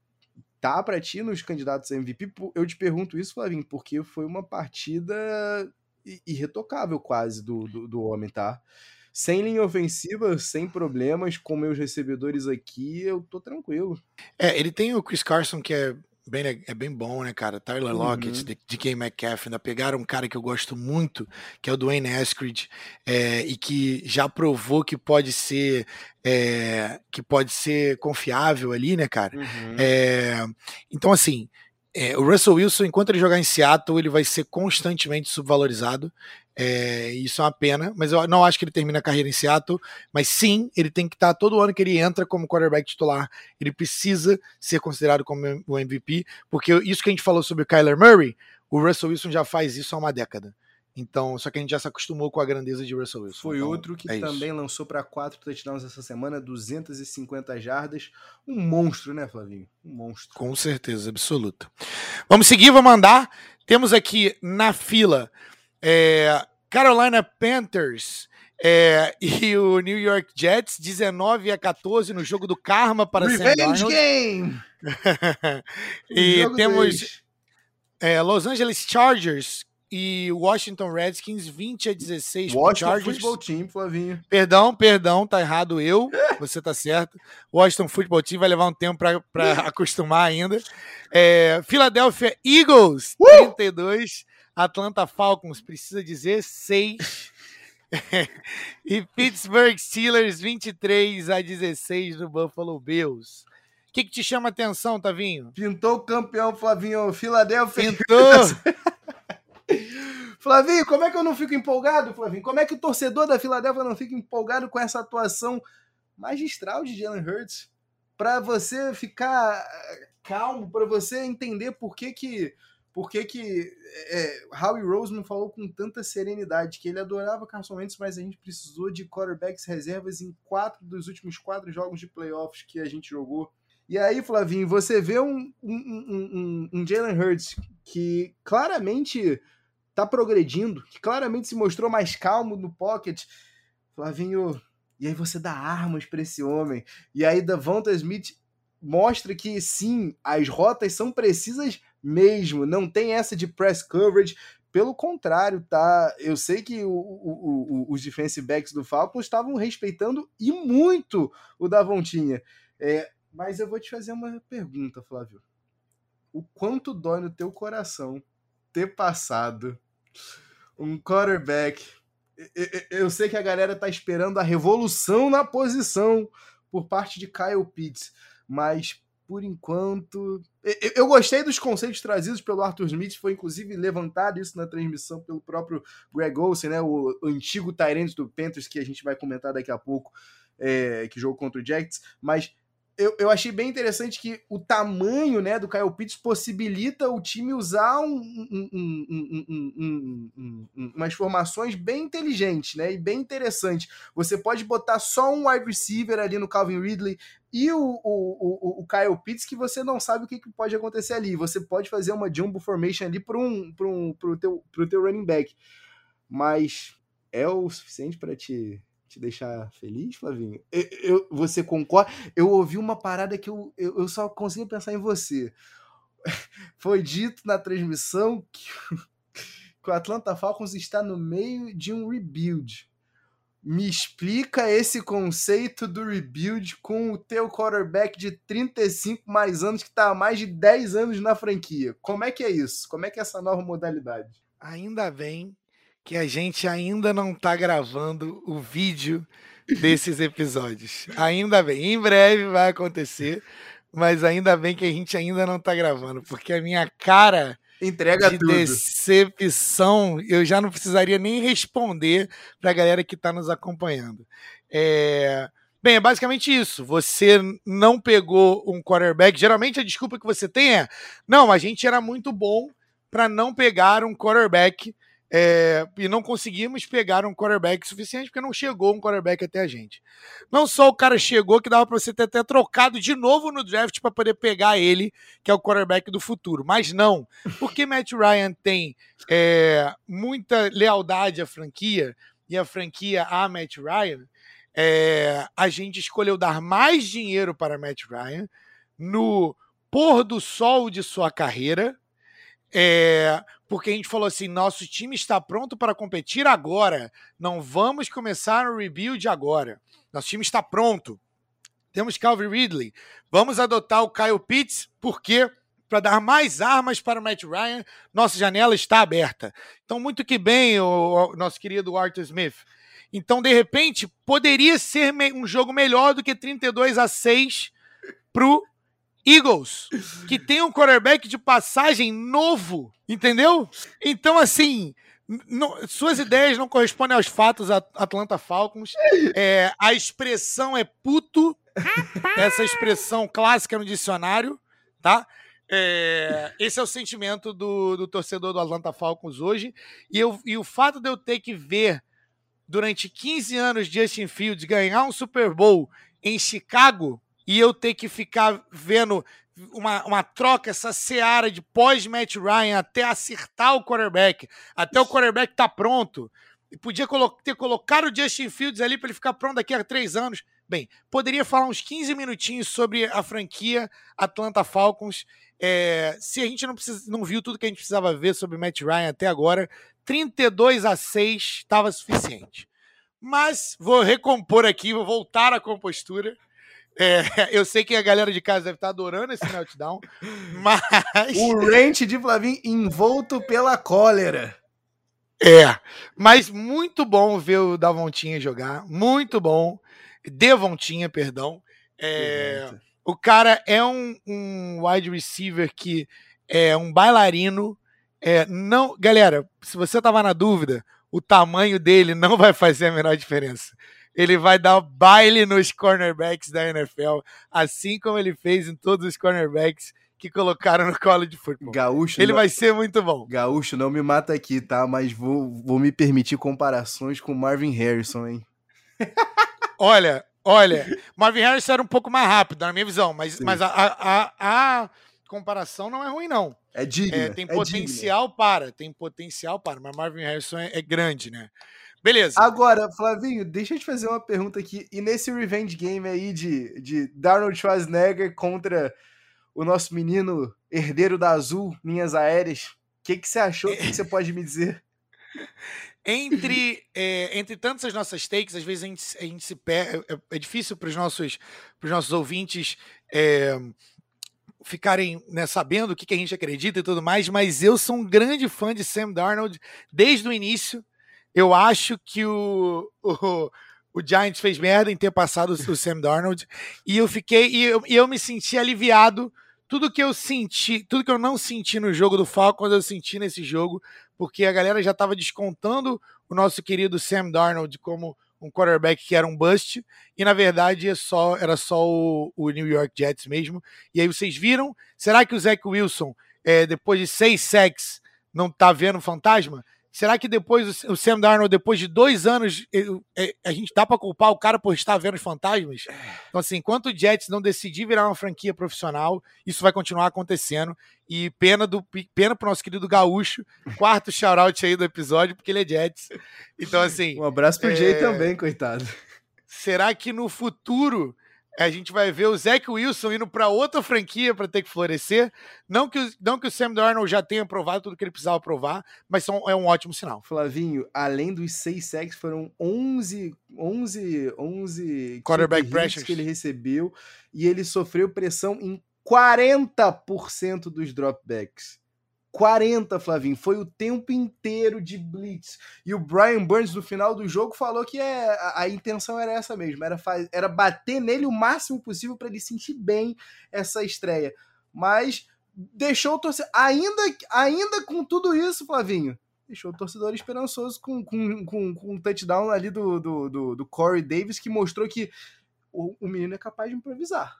tá para ti nos candidatos a MVP? Eu te pergunto isso, Flavinho, porque foi uma partida irretocável quase do, do, do homem, tá? Sem linha ofensiva, sem problemas, com meus recebedores aqui, eu tô tranquilo. É, ele tem o Chris Carson, que é bem, é bem bom, né, cara? Tyler Lockett, uhum. DK Metcalf, ainda pegaram um cara que eu gosto muito, que é o Dwayne Eskridge, é, e que já provou que pode ser é, que pode ser confiável ali, né, cara? Uhum. É, então, assim, é, o Russell Wilson, enquanto ele jogar em Seattle, ele vai ser constantemente subvalorizado. É, isso é uma pena, mas eu não acho que ele termina a carreira em Seattle. Mas sim, ele tem que estar todo ano que ele entra como quarterback titular, ele precisa ser considerado como o MVP, porque isso que a gente falou sobre o Kyler Murray, o Russell Wilson já faz isso há uma década. Então, só que a gente já se acostumou com a grandeza de Russell Wilson. Foi então, outro que é também isso. lançou para quatro touchdowns essa semana, 250 jardas. Um monstro, né, Flavinho? Um monstro. Com certeza, absoluta. Vamos seguir, vamos andar. Temos aqui na fila é, Carolina Panthers é, *laughs* e o New York Jets, 19 a 14 no jogo do Karma para Revenge Game! *laughs* e temos é, Los Angeles Chargers e Washington Redskins, 20 a 16 Washington Chargers. Football Team, Flavinho. Perdão, perdão, tá errado eu, *laughs* você tá certo. Washington Football Team vai levar um tempo para acostumar ainda. É, Philadelphia Eagles, uh! 32 Atlanta Falcons precisa dizer 6. *laughs* e Pittsburgh Steelers 23 a 16 no Buffalo Bills. O que, que te chama a atenção, Tavinho? Pintou o campeão, Flavinho. Filadélfia. Pintou! *laughs* Flavinho, como é que eu não fico empolgado, Flavinho? Como é que o torcedor da Filadélfia não fica empolgado com essa atuação magistral de Jalen Hurts? Para você ficar eh, calmo, para você entender por que que por que, que é, Howie Roseman falou com tanta serenidade que ele adorava Carson Wentz, mas a gente precisou de quarterbacks reservas em quatro dos últimos quatro jogos de playoffs que a gente jogou. E aí, Flavinho, você vê um, um, um, um Jalen Hurts que claramente tá progredindo, que claramente se mostrou mais calmo no pocket. Flavinho, e aí você dá armas para esse homem. E aí Davonta Smith mostra que sim, as rotas são precisas mesmo, não tem essa de press coverage. Pelo contrário, tá? Eu sei que o, o, o, os defensive backs do Falcons estavam respeitando e muito o Davontinha. É, mas eu vou te fazer uma pergunta, Flávio. O quanto dói no teu coração ter passado um quarterback. Eu sei que a galera tá esperando a revolução na posição por parte de Kyle Pitts, mas por enquanto. Eu gostei dos conceitos trazidos pelo Arthur Smith, foi inclusive levantado isso na transmissão pelo próprio Greg Olsen, né, o antigo Tyrant do Panthers, que a gente vai comentar daqui a pouco, é, que jogou contra o Jets, mas eu, eu achei bem interessante que o tamanho né, do Kyle Pitts possibilita o time usar um, um, um, umas formações bem inteligentes né, e bem interessantes. Você pode botar só um wide receiver ali no Calvin Ridley e o, o, o, o Kyle Pitts que você não sabe o que, que pode acontecer ali. Você pode fazer uma jumbo formation ali para um, um, o teu, teu running back. Mas é o suficiente para te te deixar feliz, Flavinho? Eu, eu, você concorda? Eu ouvi uma parada que eu, eu, eu só consigo pensar em você. *laughs* Foi dito na transmissão que, *laughs* que o Atlanta Falcons está no meio de um rebuild. Me explica esse conceito do rebuild com o teu quarterback de 35 mais anos que está há mais de 10 anos na franquia. Como é que é isso? Como é que é essa nova modalidade? Ainda bem que a gente ainda não está gravando o vídeo desses episódios. Ainda bem, em breve vai acontecer, mas ainda bem que a gente ainda não está gravando, porque a minha cara Entrega de tudo. decepção eu já não precisaria nem responder para a galera que está nos acompanhando. É... Bem, é basicamente isso. Você não pegou um quarterback. Geralmente a desculpa que você tem é: não, a gente era muito bom para não pegar um quarterback é, e não conseguimos pegar um quarterback suficiente porque não chegou um quarterback até a gente. Não só o cara chegou, que dava para você ter até trocado de novo no draft para poder pegar ele, que é o quarterback do futuro. Mas não, porque Matt Ryan tem é, muita lealdade à franquia e a franquia a Matt Ryan, é, a gente escolheu dar mais dinheiro para Matt Ryan no pôr do sol de sua carreira. É, porque a gente falou assim: nosso time está pronto para competir agora. Não vamos começar o rebuild agora. Nosso time está pronto. Temos Calvin Ridley. Vamos adotar o Kyle Pitts, porque para dar mais armas para o Matt Ryan, nossa janela está aberta. Então, muito que bem, o, nosso querido Arthur Smith. Então, de repente, poderia ser um jogo melhor do que 32 a 6 para o Eagles, que tem um quarterback de passagem novo, entendeu? Então, assim, não, suas ideias não correspondem aos fatos, Atlanta Falcons. É, a expressão é puto, essa expressão clássica no dicionário, tá? É, esse é o sentimento do, do, torcedor do Atlanta Falcons hoje. E, eu, e o fato de eu ter que ver durante 15 anos Justin Fields ganhar um Super Bowl em Chicago e eu ter que ficar vendo uma, uma troca, essa seara de pós-Matt Ryan até acertar o quarterback, até o quarterback tá pronto. E podia ter colocado o Justin Fields ali para ele ficar pronto daqui a três anos. Bem, poderia falar uns 15 minutinhos sobre a franquia Atlanta Falcons. É, se a gente não, precisa, não viu tudo que a gente precisava ver sobre Matt Ryan até agora, 32 a 6 estava suficiente. Mas vou recompor aqui, vou voltar à compostura. É, *laughs* eu sei que a galera de casa deve estar adorando esse meltdown, *laughs* mas. O rant de Flavim envolto pela cólera. É, mas muito bom ver o Davontinha jogar, muito bom. Devontinha, perdão. É, o cara é um, um, wide receiver que é um bailarino. É, não, galera, se você tava na dúvida, o tamanho dele não *laughs* vai fazer a menor diferença ele vai dar baile nos cornerbacks da NFL, assim como ele fez em todos os cornerbacks que colocaram no colo de futebol. Gaúcho, ele não... vai ser muito bom. Gaúcho, não me mata aqui, tá? Mas vou, vou me permitir comparações com Marvin Harrison, hein? *laughs* Olha, Olha, Marvin Harrison era um pouco mais rápido, na minha visão, mas, mas a, a, a, comparação não é ruim, não. É digna. É, tem é potencial digna. para, tem potencial para, mas Marvin Harrison é, é, grande, né? Beleza. Agora, Flavinho, deixa eu te fazer uma pergunta aqui. E nesse revenge game aí de, de Darnold Schwarzenegger contra o nosso menino herdeiro da Azul, linhas aéreas, o que, que você achou? O que, que você pode me dizer? *laughs* entre, é, entre tantas nossas takes, às vezes a gente, a gente se perde. É, é, difícil para os nossos, nossos ouvintes é, ficarem né, sabendo o que, que a gente acredita e tudo mais, mas eu sou um grande fã de Sam Darnold desde o início. Eu acho que o, o, o Giants fez merda em ter passado o *laughs* Sam Darnold e eu fiquei e eu, eu me senti aliviado tudo que eu senti, tudo que eu não senti no jogo do Falcons, eu senti nesse jogo, porque a galera já estava descontando o nosso querido Sam Darnold como um quarterback que era um bust, e na verdade é só, era só o, o New York Jets mesmo. E aí vocês viram? Será que o Zach Wilson, é, depois de seis sacks, não tá vendo fantasma? Será que depois o Sam Darnold, depois de dois anos, é, a gente dá para culpar o cara por estar vendo os fantasmas? Então, assim, enquanto o Jets não decidir virar uma franquia profissional, isso vai continuar acontecendo. E pena do pena pro nosso querido Gaúcho, quarto *laughs* shout-out aí do episódio, porque ele é Jets. Então, assim. Um abraço pro é... Jay também, coitado. Será que no futuro a gente vai ver o Zach Wilson indo para outra franquia para ter que florescer. Não que, o, não que o Sam Darnold já tenha provado tudo que ele precisava provar, mas são, é um ótimo sinal. Flavinho, além dos seis sacks, foram 11, 11, 11 quarterback pressures que ele recebeu e ele sofreu pressão em 40% dos dropbacks. 40, Flavinho. Foi o tempo inteiro de blitz. E o Brian Burns, no final do jogo, falou que é, a, a intenção era essa mesmo. Era, faz, era bater nele o máximo possível para ele sentir bem essa estreia. Mas deixou o torcedor. Ainda, ainda com tudo isso, Flavinho, deixou o torcedor esperançoso com, com, com, com um touchdown ali do, do, do, do Corey Davis, que mostrou que o, o menino é capaz de improvisar.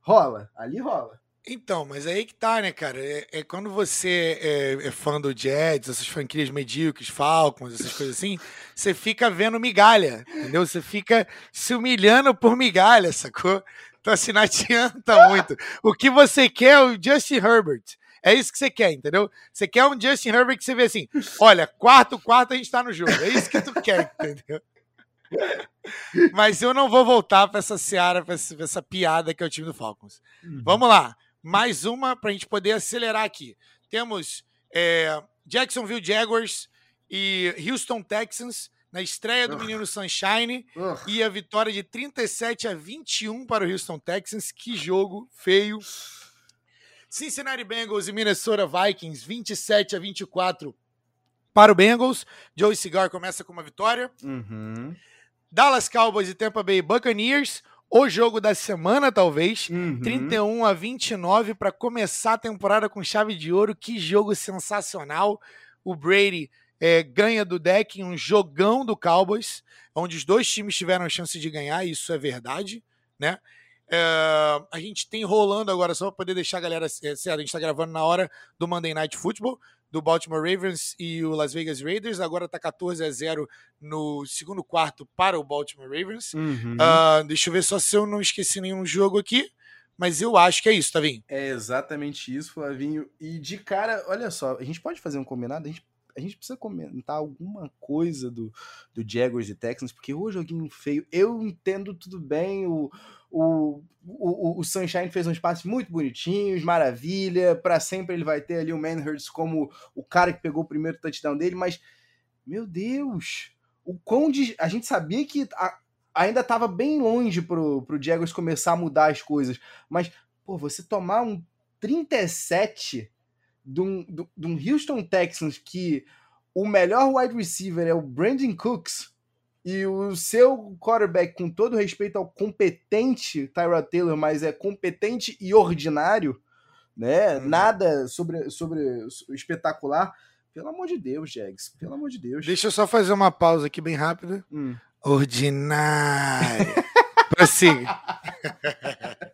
Rola, ali rola. Então, mas aí que tá, né, cara? É, é quando você é, é, fã do Jets, essas franquias medíocres, Falcons, essas coisas assim, você fica vendo migalha, entendeu? Você fica se humilhando por migalha, sacou? Então, assim, não *laughs* adianta muito. O que você quer é o Justin Herbert. É isso que você quer, entendeu? Você quer um Justin Herbert que você vê assim, olha, quarto, quarto a gente tá no jogo. É isso que tu quer, *laughs* entendeu? Mas eu não vou voltar para essa seara, para essa, essa, piada que é o time do Falcons. Uhum. Vamos lá mais uma para a gente poder acelerar aqui. Temos é, Jacksonville Jaguars e Houston Texans na estreia do menino Sunshine e a vitória de 37 a 21 para o Houston Texans. Que jogo feio. Cincinnati Bengals e Minnesota Vikings 27 a 24 para o Bengals. Joey Cigar começa com uma vitória. Uhum. Dallas Cowboys e Tampa Bay Buccaneers o jogo da semana, talvez. Uhum. 31 a 29 para começar a temporada com chave de ouro. Que jogo sensacional. O Brady é, ganha do deck em um jogão do Cowboys, onde os dois times tiveram chance de ganhar, isso é verdade, né? É, a gente tem rolando agora, só para poder deixar a galera certo, a gente está gravando na hora do Monday Night Football do Baltimore Ravens e o Las Vegas Raiders. Agora está 14 a 0 no segundo quarto para o Baltimore Ravens. Uhum. Uh, deixa eu ver só se eu não esqueci nenhum jogo aqui. Mas eu acho que é isso, Tavinho. É exatamente isso, Flavinho. E de cara, olha só, a gente pode fazer um combinado? A gente, a gente precisa comentar alguma coisa do, do Jaguars e Texans, porque o joguinho feio. Eu entendo tudo bem, o, o, o, o Sunshine fez uns passes muito bonitinhos, maravilha. Para sempre ele vai ter ali o Manhurst como o cara que pegou o primeiro touchdown dele, mas, meu Deus, o quão de, a gente sabia que a, ainda estava bem longe pro, pro Jaguars começar a mudar as coisas, mas, pô, você tomar um 37 de um, de um Houston Texans que o melhor wide receiver é o Brandon Cooks e o seu quarterback, com todo respeito ao competente Tyrod Taylor, mas é competente e ordinário, né? Uhum. Nada sobre, sobre espetacular. Pelo amor de Deus, Jags. Pelo amor de Deus. Deixa eu só fazer uma pausa aqui bem rápida. Hum. Ordinário. Prossiga. *laughs*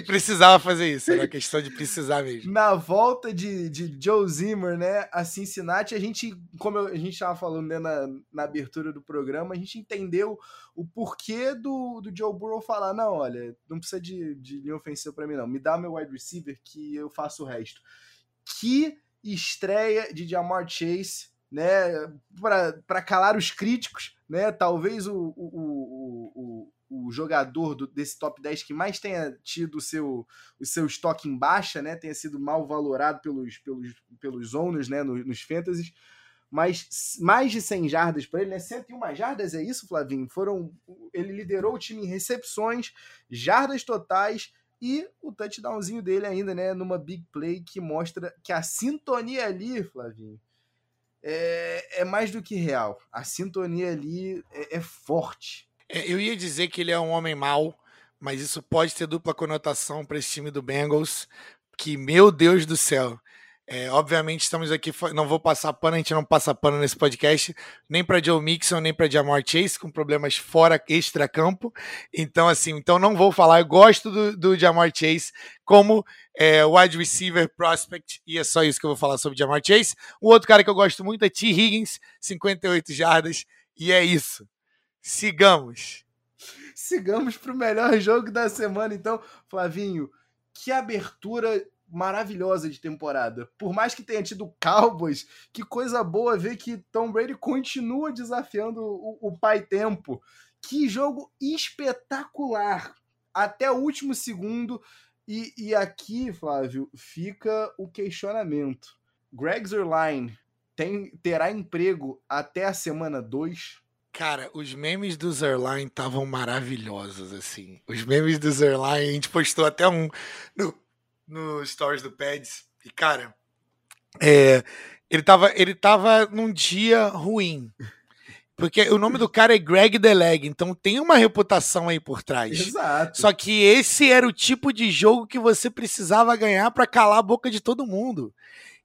*laughs* Precisava fazer isso, era uma questão de precisar mesmo. Na volta de, de Joe Zimmer, né, a Cincinnati, a gente, como a gente estava falando né, na, na abertura do programa, a gente entendeu o porquê do, do Joe Burrow falar: não, olha, não precisa de, de linha ofensiva para mim, não. Me dá meu wide receiver que eu faço o resto. Que estreia de Jamar Chase, né, para calar os críticos, né? Talvez o, o, o, o o jogador do, desse top 10 que mais tenha tido o seu, o seu estoque em baixa, né? Tenha sido mal valorado pelos, pelos, pelos owners, né? Nos, nos fantasies. Mas mais de 100 jardas para ele, né? 101 jardas, é isso, Flavinho? Foram, ele liderou o time em recepções, jardas totais e o touchdownzinho dele ainda, né? Numa big play que mostra que a sintonia ali, Flavinho, é, é mais do que real. A sintonia ali é, é forte é, eu ia dizer que ele é um homem mau, mas isso pode ter dupla conotação para esse time do Bengals, que, meu Deus do céu. É, obviamente estamos aqui, não vou passar pano, a gente não passa pano nesse podcast, nem para Joe Mixon, nem para Jamar Chase, com problemas fora extra-campo. Então, assim, então não vou falar. Eu gosto do, do Jamar Chase como é, wide receiver prospect, e é só isso que eu vou falar sobre Jamar Chase. O outro cara que eu gosto muito é T. Higgins, 58 jardas, e é isso. Sigamos. Sigamos para o melhor jogo da semana, então, Flavinho. Que abertura maravilhosa de temporada. Por mais que tenha tido Cowboys, que coisa boa ver que Tom Brady continua desafiando o, o pai tempo. Que jogo espetacular. Até o último segundo. E, e aqui, Flávio, fica o questionamento. Greg Zerline tem, terá emprego até a semana 2? Cara, os memes do Zerline estavam maravilhosos, assim. Os memes do Zerline, a gente postou até um no, no Stories do Pads. E, cara, é, ele, tava, ele tava num dia ruim. Porque o nome do cara é Greg Deleg, então tem uma reputação aí por trás. Exato. Só que esse era o tipo de jogo que você precisava ganhar para calar a boca de todo mundo.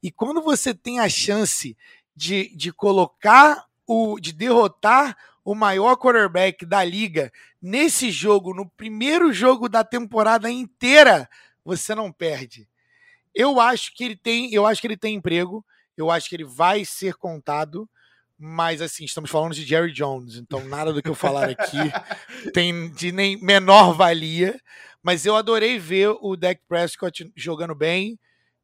E quando você tem a chance de, de colocar o, de derrotar o maior quarterback da liga nesse jogo, no primeiro jogo da temporada inteira, você não perde. Eu acho que ele tem, eu acho que ele tem emprego, eu acho que ele vai ser contado, mas assim, estamos falando de Jerry Jones, então nada do que eu falar aqui *laughs* tem de nem menor valia, mas eu adorei ver o Dak Prescott jogando bem,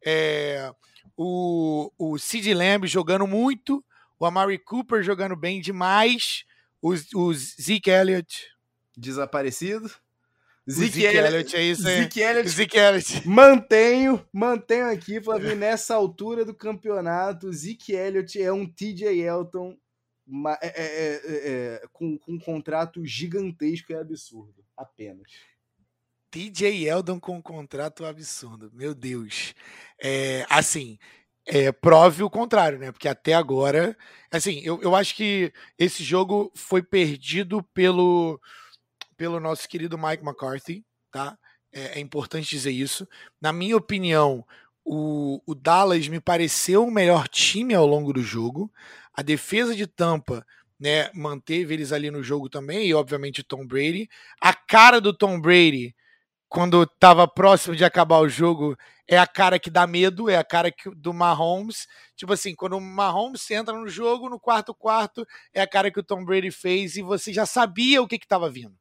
é, o, o Sid Lamb jogando muito, o Amari Cooper jogando bem demais, o, o Zeke Elliott. Desaparecido. Zeke, Zeke Elliott, é isso aí. Zeke Elliott. Zeke Elliott. *laughs* Mantenho, mantenho aqui, Flavio, nessa altura do campeonato, Zeke Elliott é um TJ Elton é é, é, é, é, com, com um contrato gigantesco e absurdo. Apenas. TJ Eldon com um contrato absurdo. Meu Deus. É, assim, é, prove o contrário, né? Porque até agora, assim, eu, eu acho que esse jogo foi perdido pelo, pelo nosso querido Mike McCarthy, tá? É, é importante dizer isso. Na minha opinião, o, o Dallas me pareceu o melhor time ao longo do jogo. A defesa de Tampa né, manteve eles ali no jogo também, e obviamente Tom Brady. A cara do Tom Brady quando estava próximo de acabar o jogo, é a cara que dá medo, é a cara que, do Mahomes. Tipo assim, quando o Mahomes entra no jogo, no quarto quarto, é a cara que o Tom Brady fez e você já sabia o que estava vindo.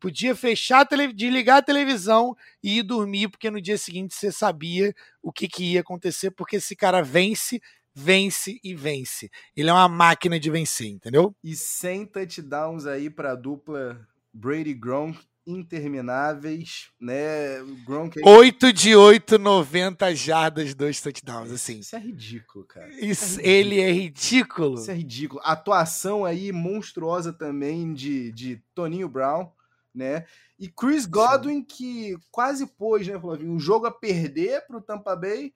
Podia fechar, desligar a televisão e ir dormir, porque no dia seguinte você sabia o que, que ia acontecer, porque esse cara vence, vence e vence. Ele é uma máquina de vencer, entendeu? E sem touchdowns aí para a dupla Brady Gronk intermináveis, né? Gronk... 8 de 8, 90 jardas, dois touchdowns, assim. Isso é ridículo, cara. Isso, é ridículo. ele é ridículo. Isso é ridículo. Atuação aí monstruosa também de, de Toninho Brown, né? E Chris Godwin, Sim. que quase pôs, né, Flavinho, um jogo a perder para o Tampa Bay,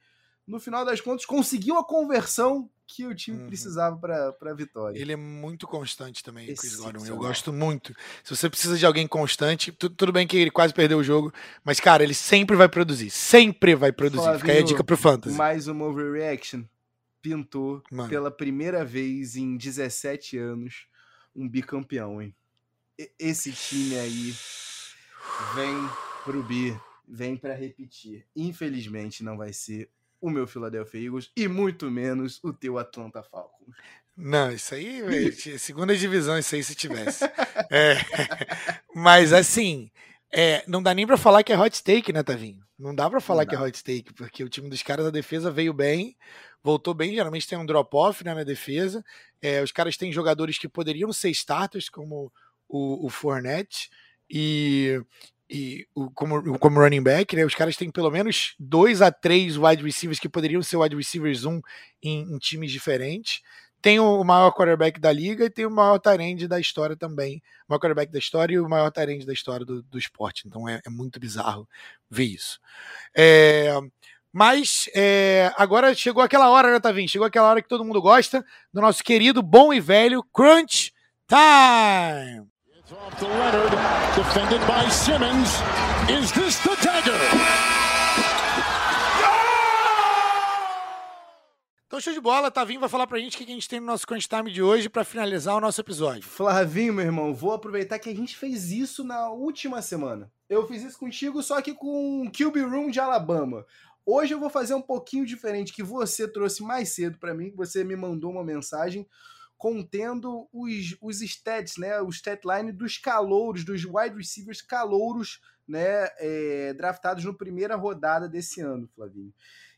no final das contas conseguiu a conversão que o time uhum. precisava para a vitória. Ele é muito constante também, Chris Godwin. Eu gosto muito. Se você precisa de alguém constante, tu, tudo bem que ele quase perdeu o jogo, mas, cara, ele sempre vai produzir. Sempre vai produzir. Flavinho, Fica aí a dica pro Fantasy. Mais uma overreaction. Pintou Mano. pela primeira vez em 17 anos um bicampeão, hein? Esse time aí vem pro bi. vem para repetir. Infelizmente não vai ser o meu Philadelphia Eagles e muito menos o teu Atlanta Falcons. Não, isso aí, segunda divisão, isso aí se tivesse. *laughs* é, mas assim, é, não dá nem para falar que é hot take, né, Tavinho? Não dá para falar que é hot take, porque o time dos caras, a defesa veio bem, voltou bem. Geralmente tem um drop-off né, na defesa. É, os caras têm jogadores que poderiam ser starters, como o, o Fournette e, e o, como, como running back. Né, os caras têm pelo menos dois a três wide receivers que poderiam ser wide receivers um em, em times diferentes tem o maior quarterback da liga e tem o maior tarende da história também. O maior quarterback da história e o maior tarende da história do, do esporte. Então é, é, muito bizarro ver isso. É, mas é, agora chegou aquela hora, né, Tavim? Chegou aquela hora que todo mundo gosta do nosso querido, bom e velho Crunch Time! It's off to Leonard, defended by Simmons. Is this the dagger? Então, show de bola. Tavinho vai falar pra gente o que a gente tem no nosso Crunch Time de hoje para finalizar o nosso episódio. Flavinho, meu irmão, vou aproveitar que a gente fez isso na última semana. Eu fiz isso contigo, só que com o QB Room de Alabama. Hoje eu vou fazer um pouquinho diferente, que você trouxe mais cedo para mim, você me mandou uma mensagem contendo os, os stats, né, o stat line dos calouros, dos wide receivers calouros, né, é, draftados no primeira rodada desse ano, Flavinho.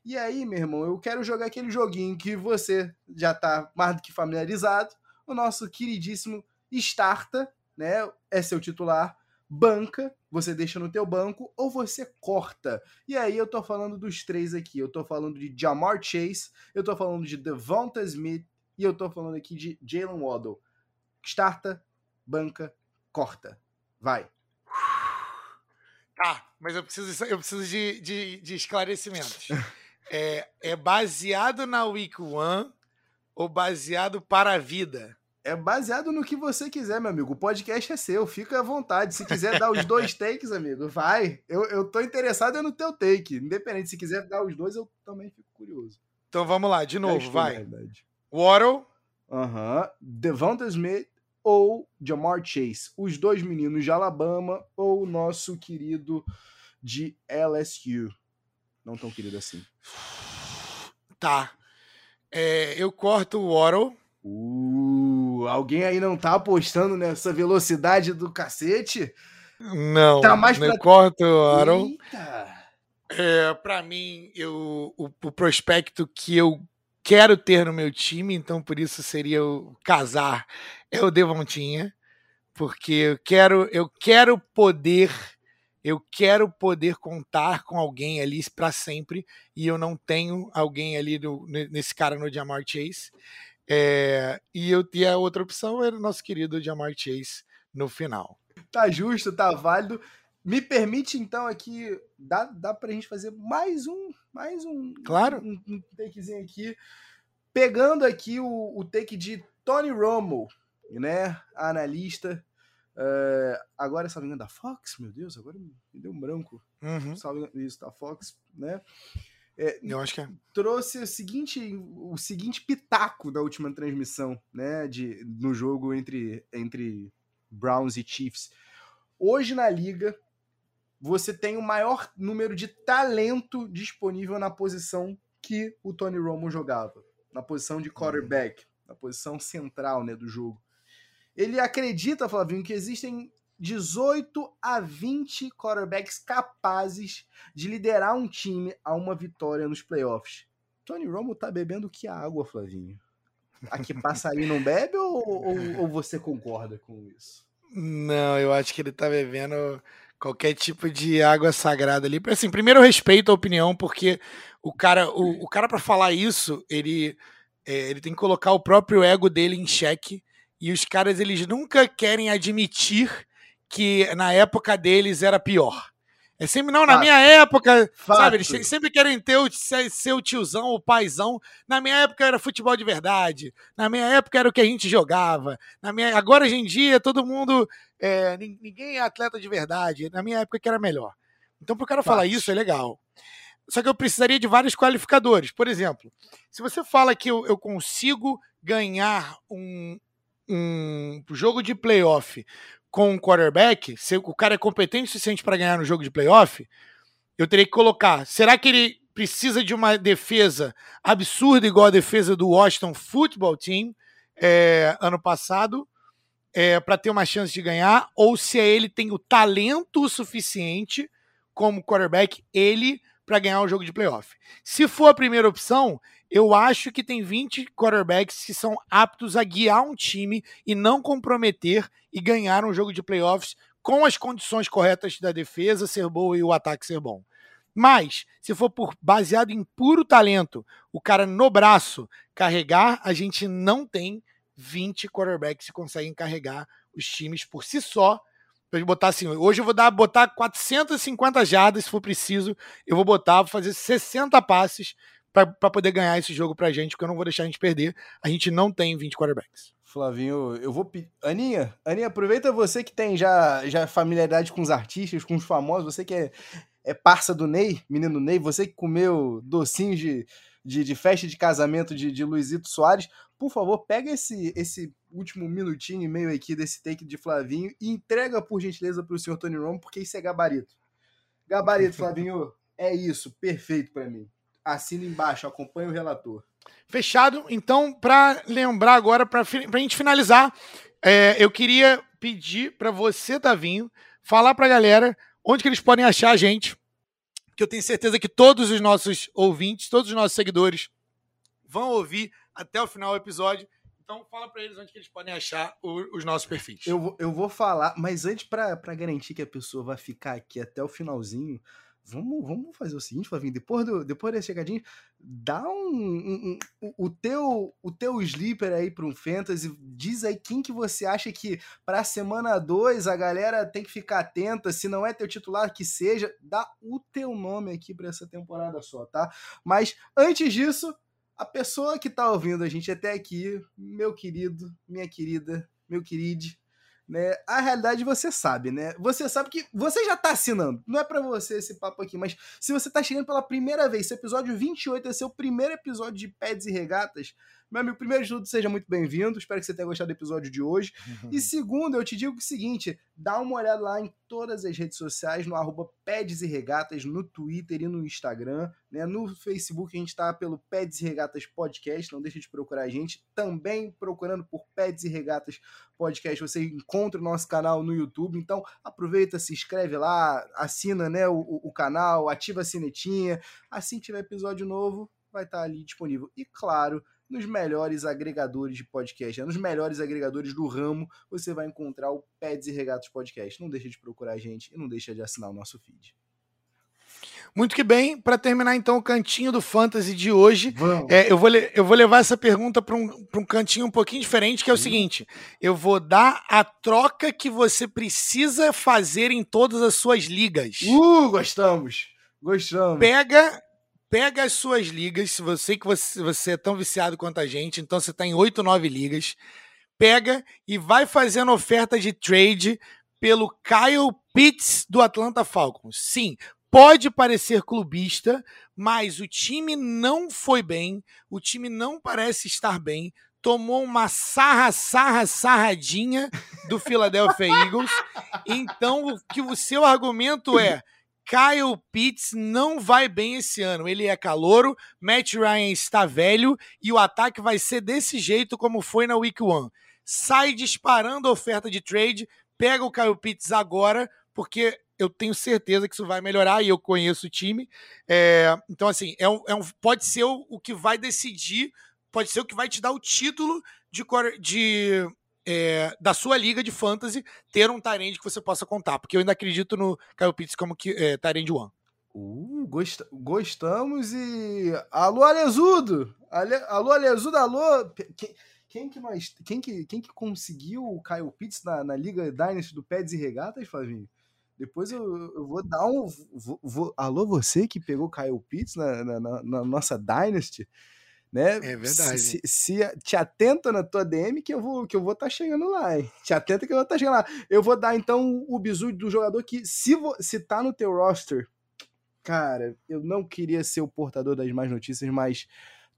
E aí, meu irmão, eu quero jogar aquele joguinho que você já tá mais do que familiarizado. O nosso queridíssimo Starta, né? É seu titular. Banca, você deixa no teu banco ou você corta. E aí eu tô falando dos três aqui. Eu tô falando de Jamar Chase, eu tô falando de Devonta Smith e eu tô falando aqui de Jalen Waddle. Starta, banca, corta. Vai. Tá, mas eu preciso, eu preciso de, de, de esclarecimentos. *laughs* é, é baseado na Week One ou baseado para a vida? É baseado no que você quiser, meu amigo. O podcast é seu, fica à vontade. Se quiser dar os dois *laughs* takes, amigo, vai. Eu, eu tô interessado no teu take. Independente, se quiser dar os dois, eu também fico curioso. Então vamos lá, de novo, vai. Waddle. Aham. Devonta Smith ou Jamar Chase. Os dois meninos de Alabama ou o nosso querido de LSU não tão querido assim. Tá. É, eu corto o Waddle. Uh, alguém aí não tá apostando nessa velocidade do cacete? Não. Tá mais pra... Eu corto o Waddle. Eita. É, para mim, eu, o, o, prospecto que eu quero ter no meu time, então por isso seria o casar, é o Devontinha, porque eu quero, eu quero poder eu quero poder contar com alguém ali para sempre e eu não tenho alguém ali do, nesse cara no Jamar Chase. É, e, eu, e a outra opção era o nosso querido Jamar Chase no final. Tá justo, tá válido. Me permite então aqui, dá, dá pra gente fazer mais um, mais um, claro. um, um takezinho aqui, pegando aqui o, o take de Tony Romo, né, analista, Uh, agora, salvo engano, da Fox, meu Deus, agora me deu um branco. Uhum. Salvo isso, da Fox, né? É, Eu acho que é. Trouxe o seguinte, o seguinte pitaco da última transmissão, né? De, no jogo entre, entre Browns e Chiefs. Hoje na liga, você tem o maior número de talento disponível na posição que o Tony Romo jogava. Na posição de quarterback, na posição central né, do jogo. Ele acredita, Flavinho, que existem 18 a 20 quarterbacks capazes de liderar um time a uma vitória nos playoffs. Tony Romo tá bebendo que água, Flavinho? Aqui passarinho não bebe ou, ou, ou, você concorda com isso? Não, eu acho que ele tá bebendo qualquer tipo de água sagrada ali. Assim, primeiro eu respeito a opinião, porque o cara, o, o cara para falar isso, ele, é, ele tem que colocar o próprio ego dele em xeque e os caras eles nunca querem admitir que na época deles era pior. É sempre, não, na Fato. minha época, Fato. sabe? Eles sempre querem ter o, ser o tiozão, o paizão. Na minha época era futebol de verdade. Na minha época era o que a gente jogava. Na minha, agora, hoje em dia, todo mundo. É, ninguém é atleta de verdade. Na minha época que era melhor. Então, pro cara Fato. falar isso, é legal. Só que eu precisaria de vários qualificadores. Por exemplo, se você fala que eu, eu consigo ganhar um, um jogo de playoff com um quarterback, se o cara é competente o suficiente para ganhar no jogo de playoff, eu teria que colocar. Será que ele precisa de uma defesa absurda, igual a defesa do Washington Football Team é, ano passado, é, para ter uma chance de ganhar? Ou se ele tem o talento suficiente como quarterback, ele, para ganhar um jogo de playoff? Se for a primeira opção, eu acho que tem 20 quarterbacks que são aptos a guiar um time e não comprometer e ganhar um jogo de playoffs com as condições corretas da defesa ser boa e o ataque ser bom. Mas, se for por baseado em puro talento, o cara no braço carregar, a gente não tem 20 quarterbacks que conseguem carregar os times por si só. Pra botar assim, hoje eu vou dar, botar 450 jardas se for preciso. Eu vou botar, vou fazer 60 passes para poder ganhar esse jogo pra gente, porque eu não vou deixar a gente perder. A gente não tem 20 quarterbacks. Flavinho, eu vou pedir. Aninha, Aninha, aproveita você que tem já, já familiaridade com os artistas, com os famosos, você que é, é parça do Ney, menino Ney, você que comeu docinhos de, de, de festa de casamento de, de Luizito Soares, por favor, pega esse, esse último minutinho e meio aqui desse take de Flavinho e entrega, por gentileza, para o senhor Tony Romo, porque isso é gabarito. Gabarito, Flavinho, é isso, perfeito para mim. Assina embaixo, acompanha o relator. Fechado. Então, para lembrar agora, para a gente finalizar, é, eu queria pedir para você, Tavinho, falar para a galera onde que eles podem achar a gente. Que eu tenho certeza que todos os nossos ouvintes, todos os nossos seguidores vão ouvir até o final do episódio. Então, fala para eles onde que eles podem achar o, os nossos perfis. Eu, eu vou falar, mas antes, para garantir que a pessoa vai ficar aqui até o finalzinho, vamos, vamos fazer o seguinte, Flavinho, depois, do, depois desse chegadinho, dá um, um, um, o teu o teu sleeper aí para um fantasy, diz aí quem que você acha que para semana 2 a galera tem que ficar atenta, se não é teu titular que seja, dá o teu nome aqui para essa temporada só, tá? Mas antes disso, a pessoa que tá ouvindo a gente até aqui, meu querido, minha querida, meu querido, né? A realidade você sabe, né? Você sabe que você já tá assinando. Não é para você esse papo aqui, mas se você tá chegando pela primeira vez, esse episódio 28 é seu primeiro episódio de Peds e Regatas, meu amigo, primeiro de tudo, seja muito bem-vindo. Espero que você tenha gostado do episódio de hoje. Uhum. *laughs* E segundo, eu te digo o seguinte: dá uma olhada lá em todas as redes sociais, no arroba Peds e Regatas, no Twitter e no Instagram. Né? No Facebook a gente está pelo Peds e Regatas Podcast, não deixa de procurar a gente. Também procurando por Peds e Regatas Podcast, você encontra o nosso canal no YouTube. Então aproveita, se inscreve lá, assina né, o, o canal, ativa a sinetinha. Assim que tiver episódio novo, vai estar tá ali disponível. E claro nos melhores agregadores de podcast, né? nos melhores agregadores do ramo, você vai encontrar o Peds e Regatos Podcast. Não deixa de procurar a gente e não deixa de assinar o nosso feed. Muito que bem, para terminar então o cantinho do Fantasy de hoje, é, eu, vou eu vou levar essa pergunta para um, um cantinho um pouquinho diferente, que é o seguinte: eu vou dar a troca que você precisa fazer em todas as suas ligas. Uh, gostamos! Gostamos. Pega pega as suas ligas, se você que você, você é tão viciado quanto a gente, então você está em 8, 9 ligas, pega e vai fazendo oferta de trade pelo Kyle Pitts do Atlanta Falcons. Sim, pode parecer clubista, mas o time não foi bem, o time não parece estar bem, tomou uma sarra, sarra, sarradinha do Philadelphia Eagles. Então, o que o seu argumento é Kyle Pitts não vai bem esse ano. Ele é calouro, Matt Ryan está velho e o ataque vai ser desse jeito como foi na Week 1. Sai disparando a oferta de trade, pega o Kyle Pitts agora, porque eu tenho certeza que isso vai melhorar e eu conheço o time. É, então, assim, é um, é um, pode ser o, o, que vai decidir, pode ser o que vai te dar o título de, de é, da sua liga de fantasy ter um Tyrande que você possa contar, porque eu ainda acredito no Kyle Pitts como que é, Tyrande One. Uh, gost, gostamos e. Alô, Alesudo! Ale, alô, Alesudo, alô! Quem, quem, que nós. Quem que, quem que conseguiu o Kyle Pitts na, na Liga Dynasty do Peds e Regatas, Flavinho? Depois eu, eu, vou dar um. Vou, vou, alô, você que pegou Kyle Pitts na, na, na, na nossa Dynasty né? É verdade. Se, se, te atenta na tua DM que eu vou que eu vou estar tá chegando lá, hein? Te atenta que eu vou estar tá chegando lá. Eu vou dar então o bizu do jogador que se vo, se tá no teu roster, cara, eu não queria ser o portador das más notícias, mas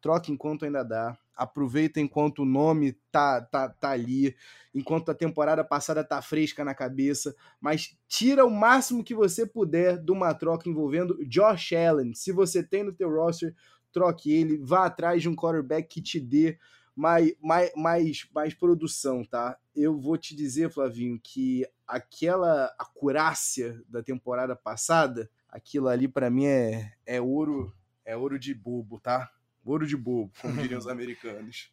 troca enquanto ainda dá. Aproveita enquanto o nome tá, tá, tá ali, enquanto a temporada passada tá fresca na cabeça, mas tira o máximo que você puder de uma troca envolvendo Josh Allen. Se você tem no teu roster, troque ele, vá atrás de um quarterback que te dê mais, mais, mais, mais produção, tá? Eu vou te dizer, Flavinho, que aquela acurácia da temporada passada, aquilo ali para mim é, é ouro, é ouro de bobo, tá? Ouro de bobo, como diriam os *laughs* americanos.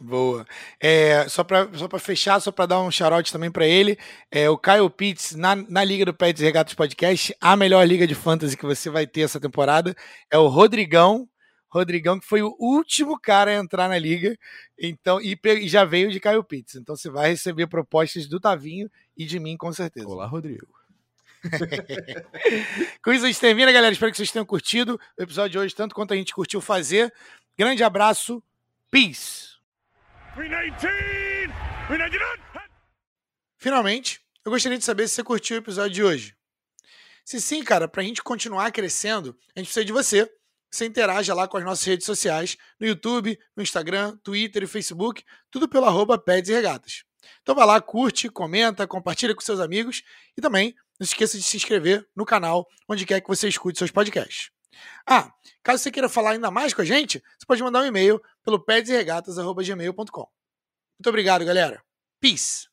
Boa. É, só para só pra fechar, só para dar um shout também para ele, é, o Kyle Pitts, na, na Liga do Pets Regatos Podcast, a melhor liga de fantasy que você vai ter essa temporada é o Rodrigão, Rodrigão, que foi o último cara a entrar na liga, então e, e já veio de Caio Pitts. Então você vai receber propostas do Tavinho e de mim, com certeza. Olá, Rodrigo. *laughs* com isso a gente termina, galera. Espero que vocês tenham curtido o episódio de hoje, tanto quanto a gente curtiu fazer. Grande abraço. Peace. Finalmente, eu gostaria de saber se você curtiu o episódio de hoje. Se sim, cara, para a gente continuar crescendo, a gente precisa de você você interaja lá com as nossas redes sociais, no YouTube, no Instagram, Twitter e Facebook, tudo pelo arroba Peds e Regatas. Então vai lá, curte, comenta, compartilha com seus amigos e também não se esqueça de se inscrever no canal onde quer que você escute seus podcasts. Ah, caso você queira falar ainda mais com a gente, você pode mandar um e-mail pelo pedsregatas.gmail.com. Muito obrigado, galera. Peace!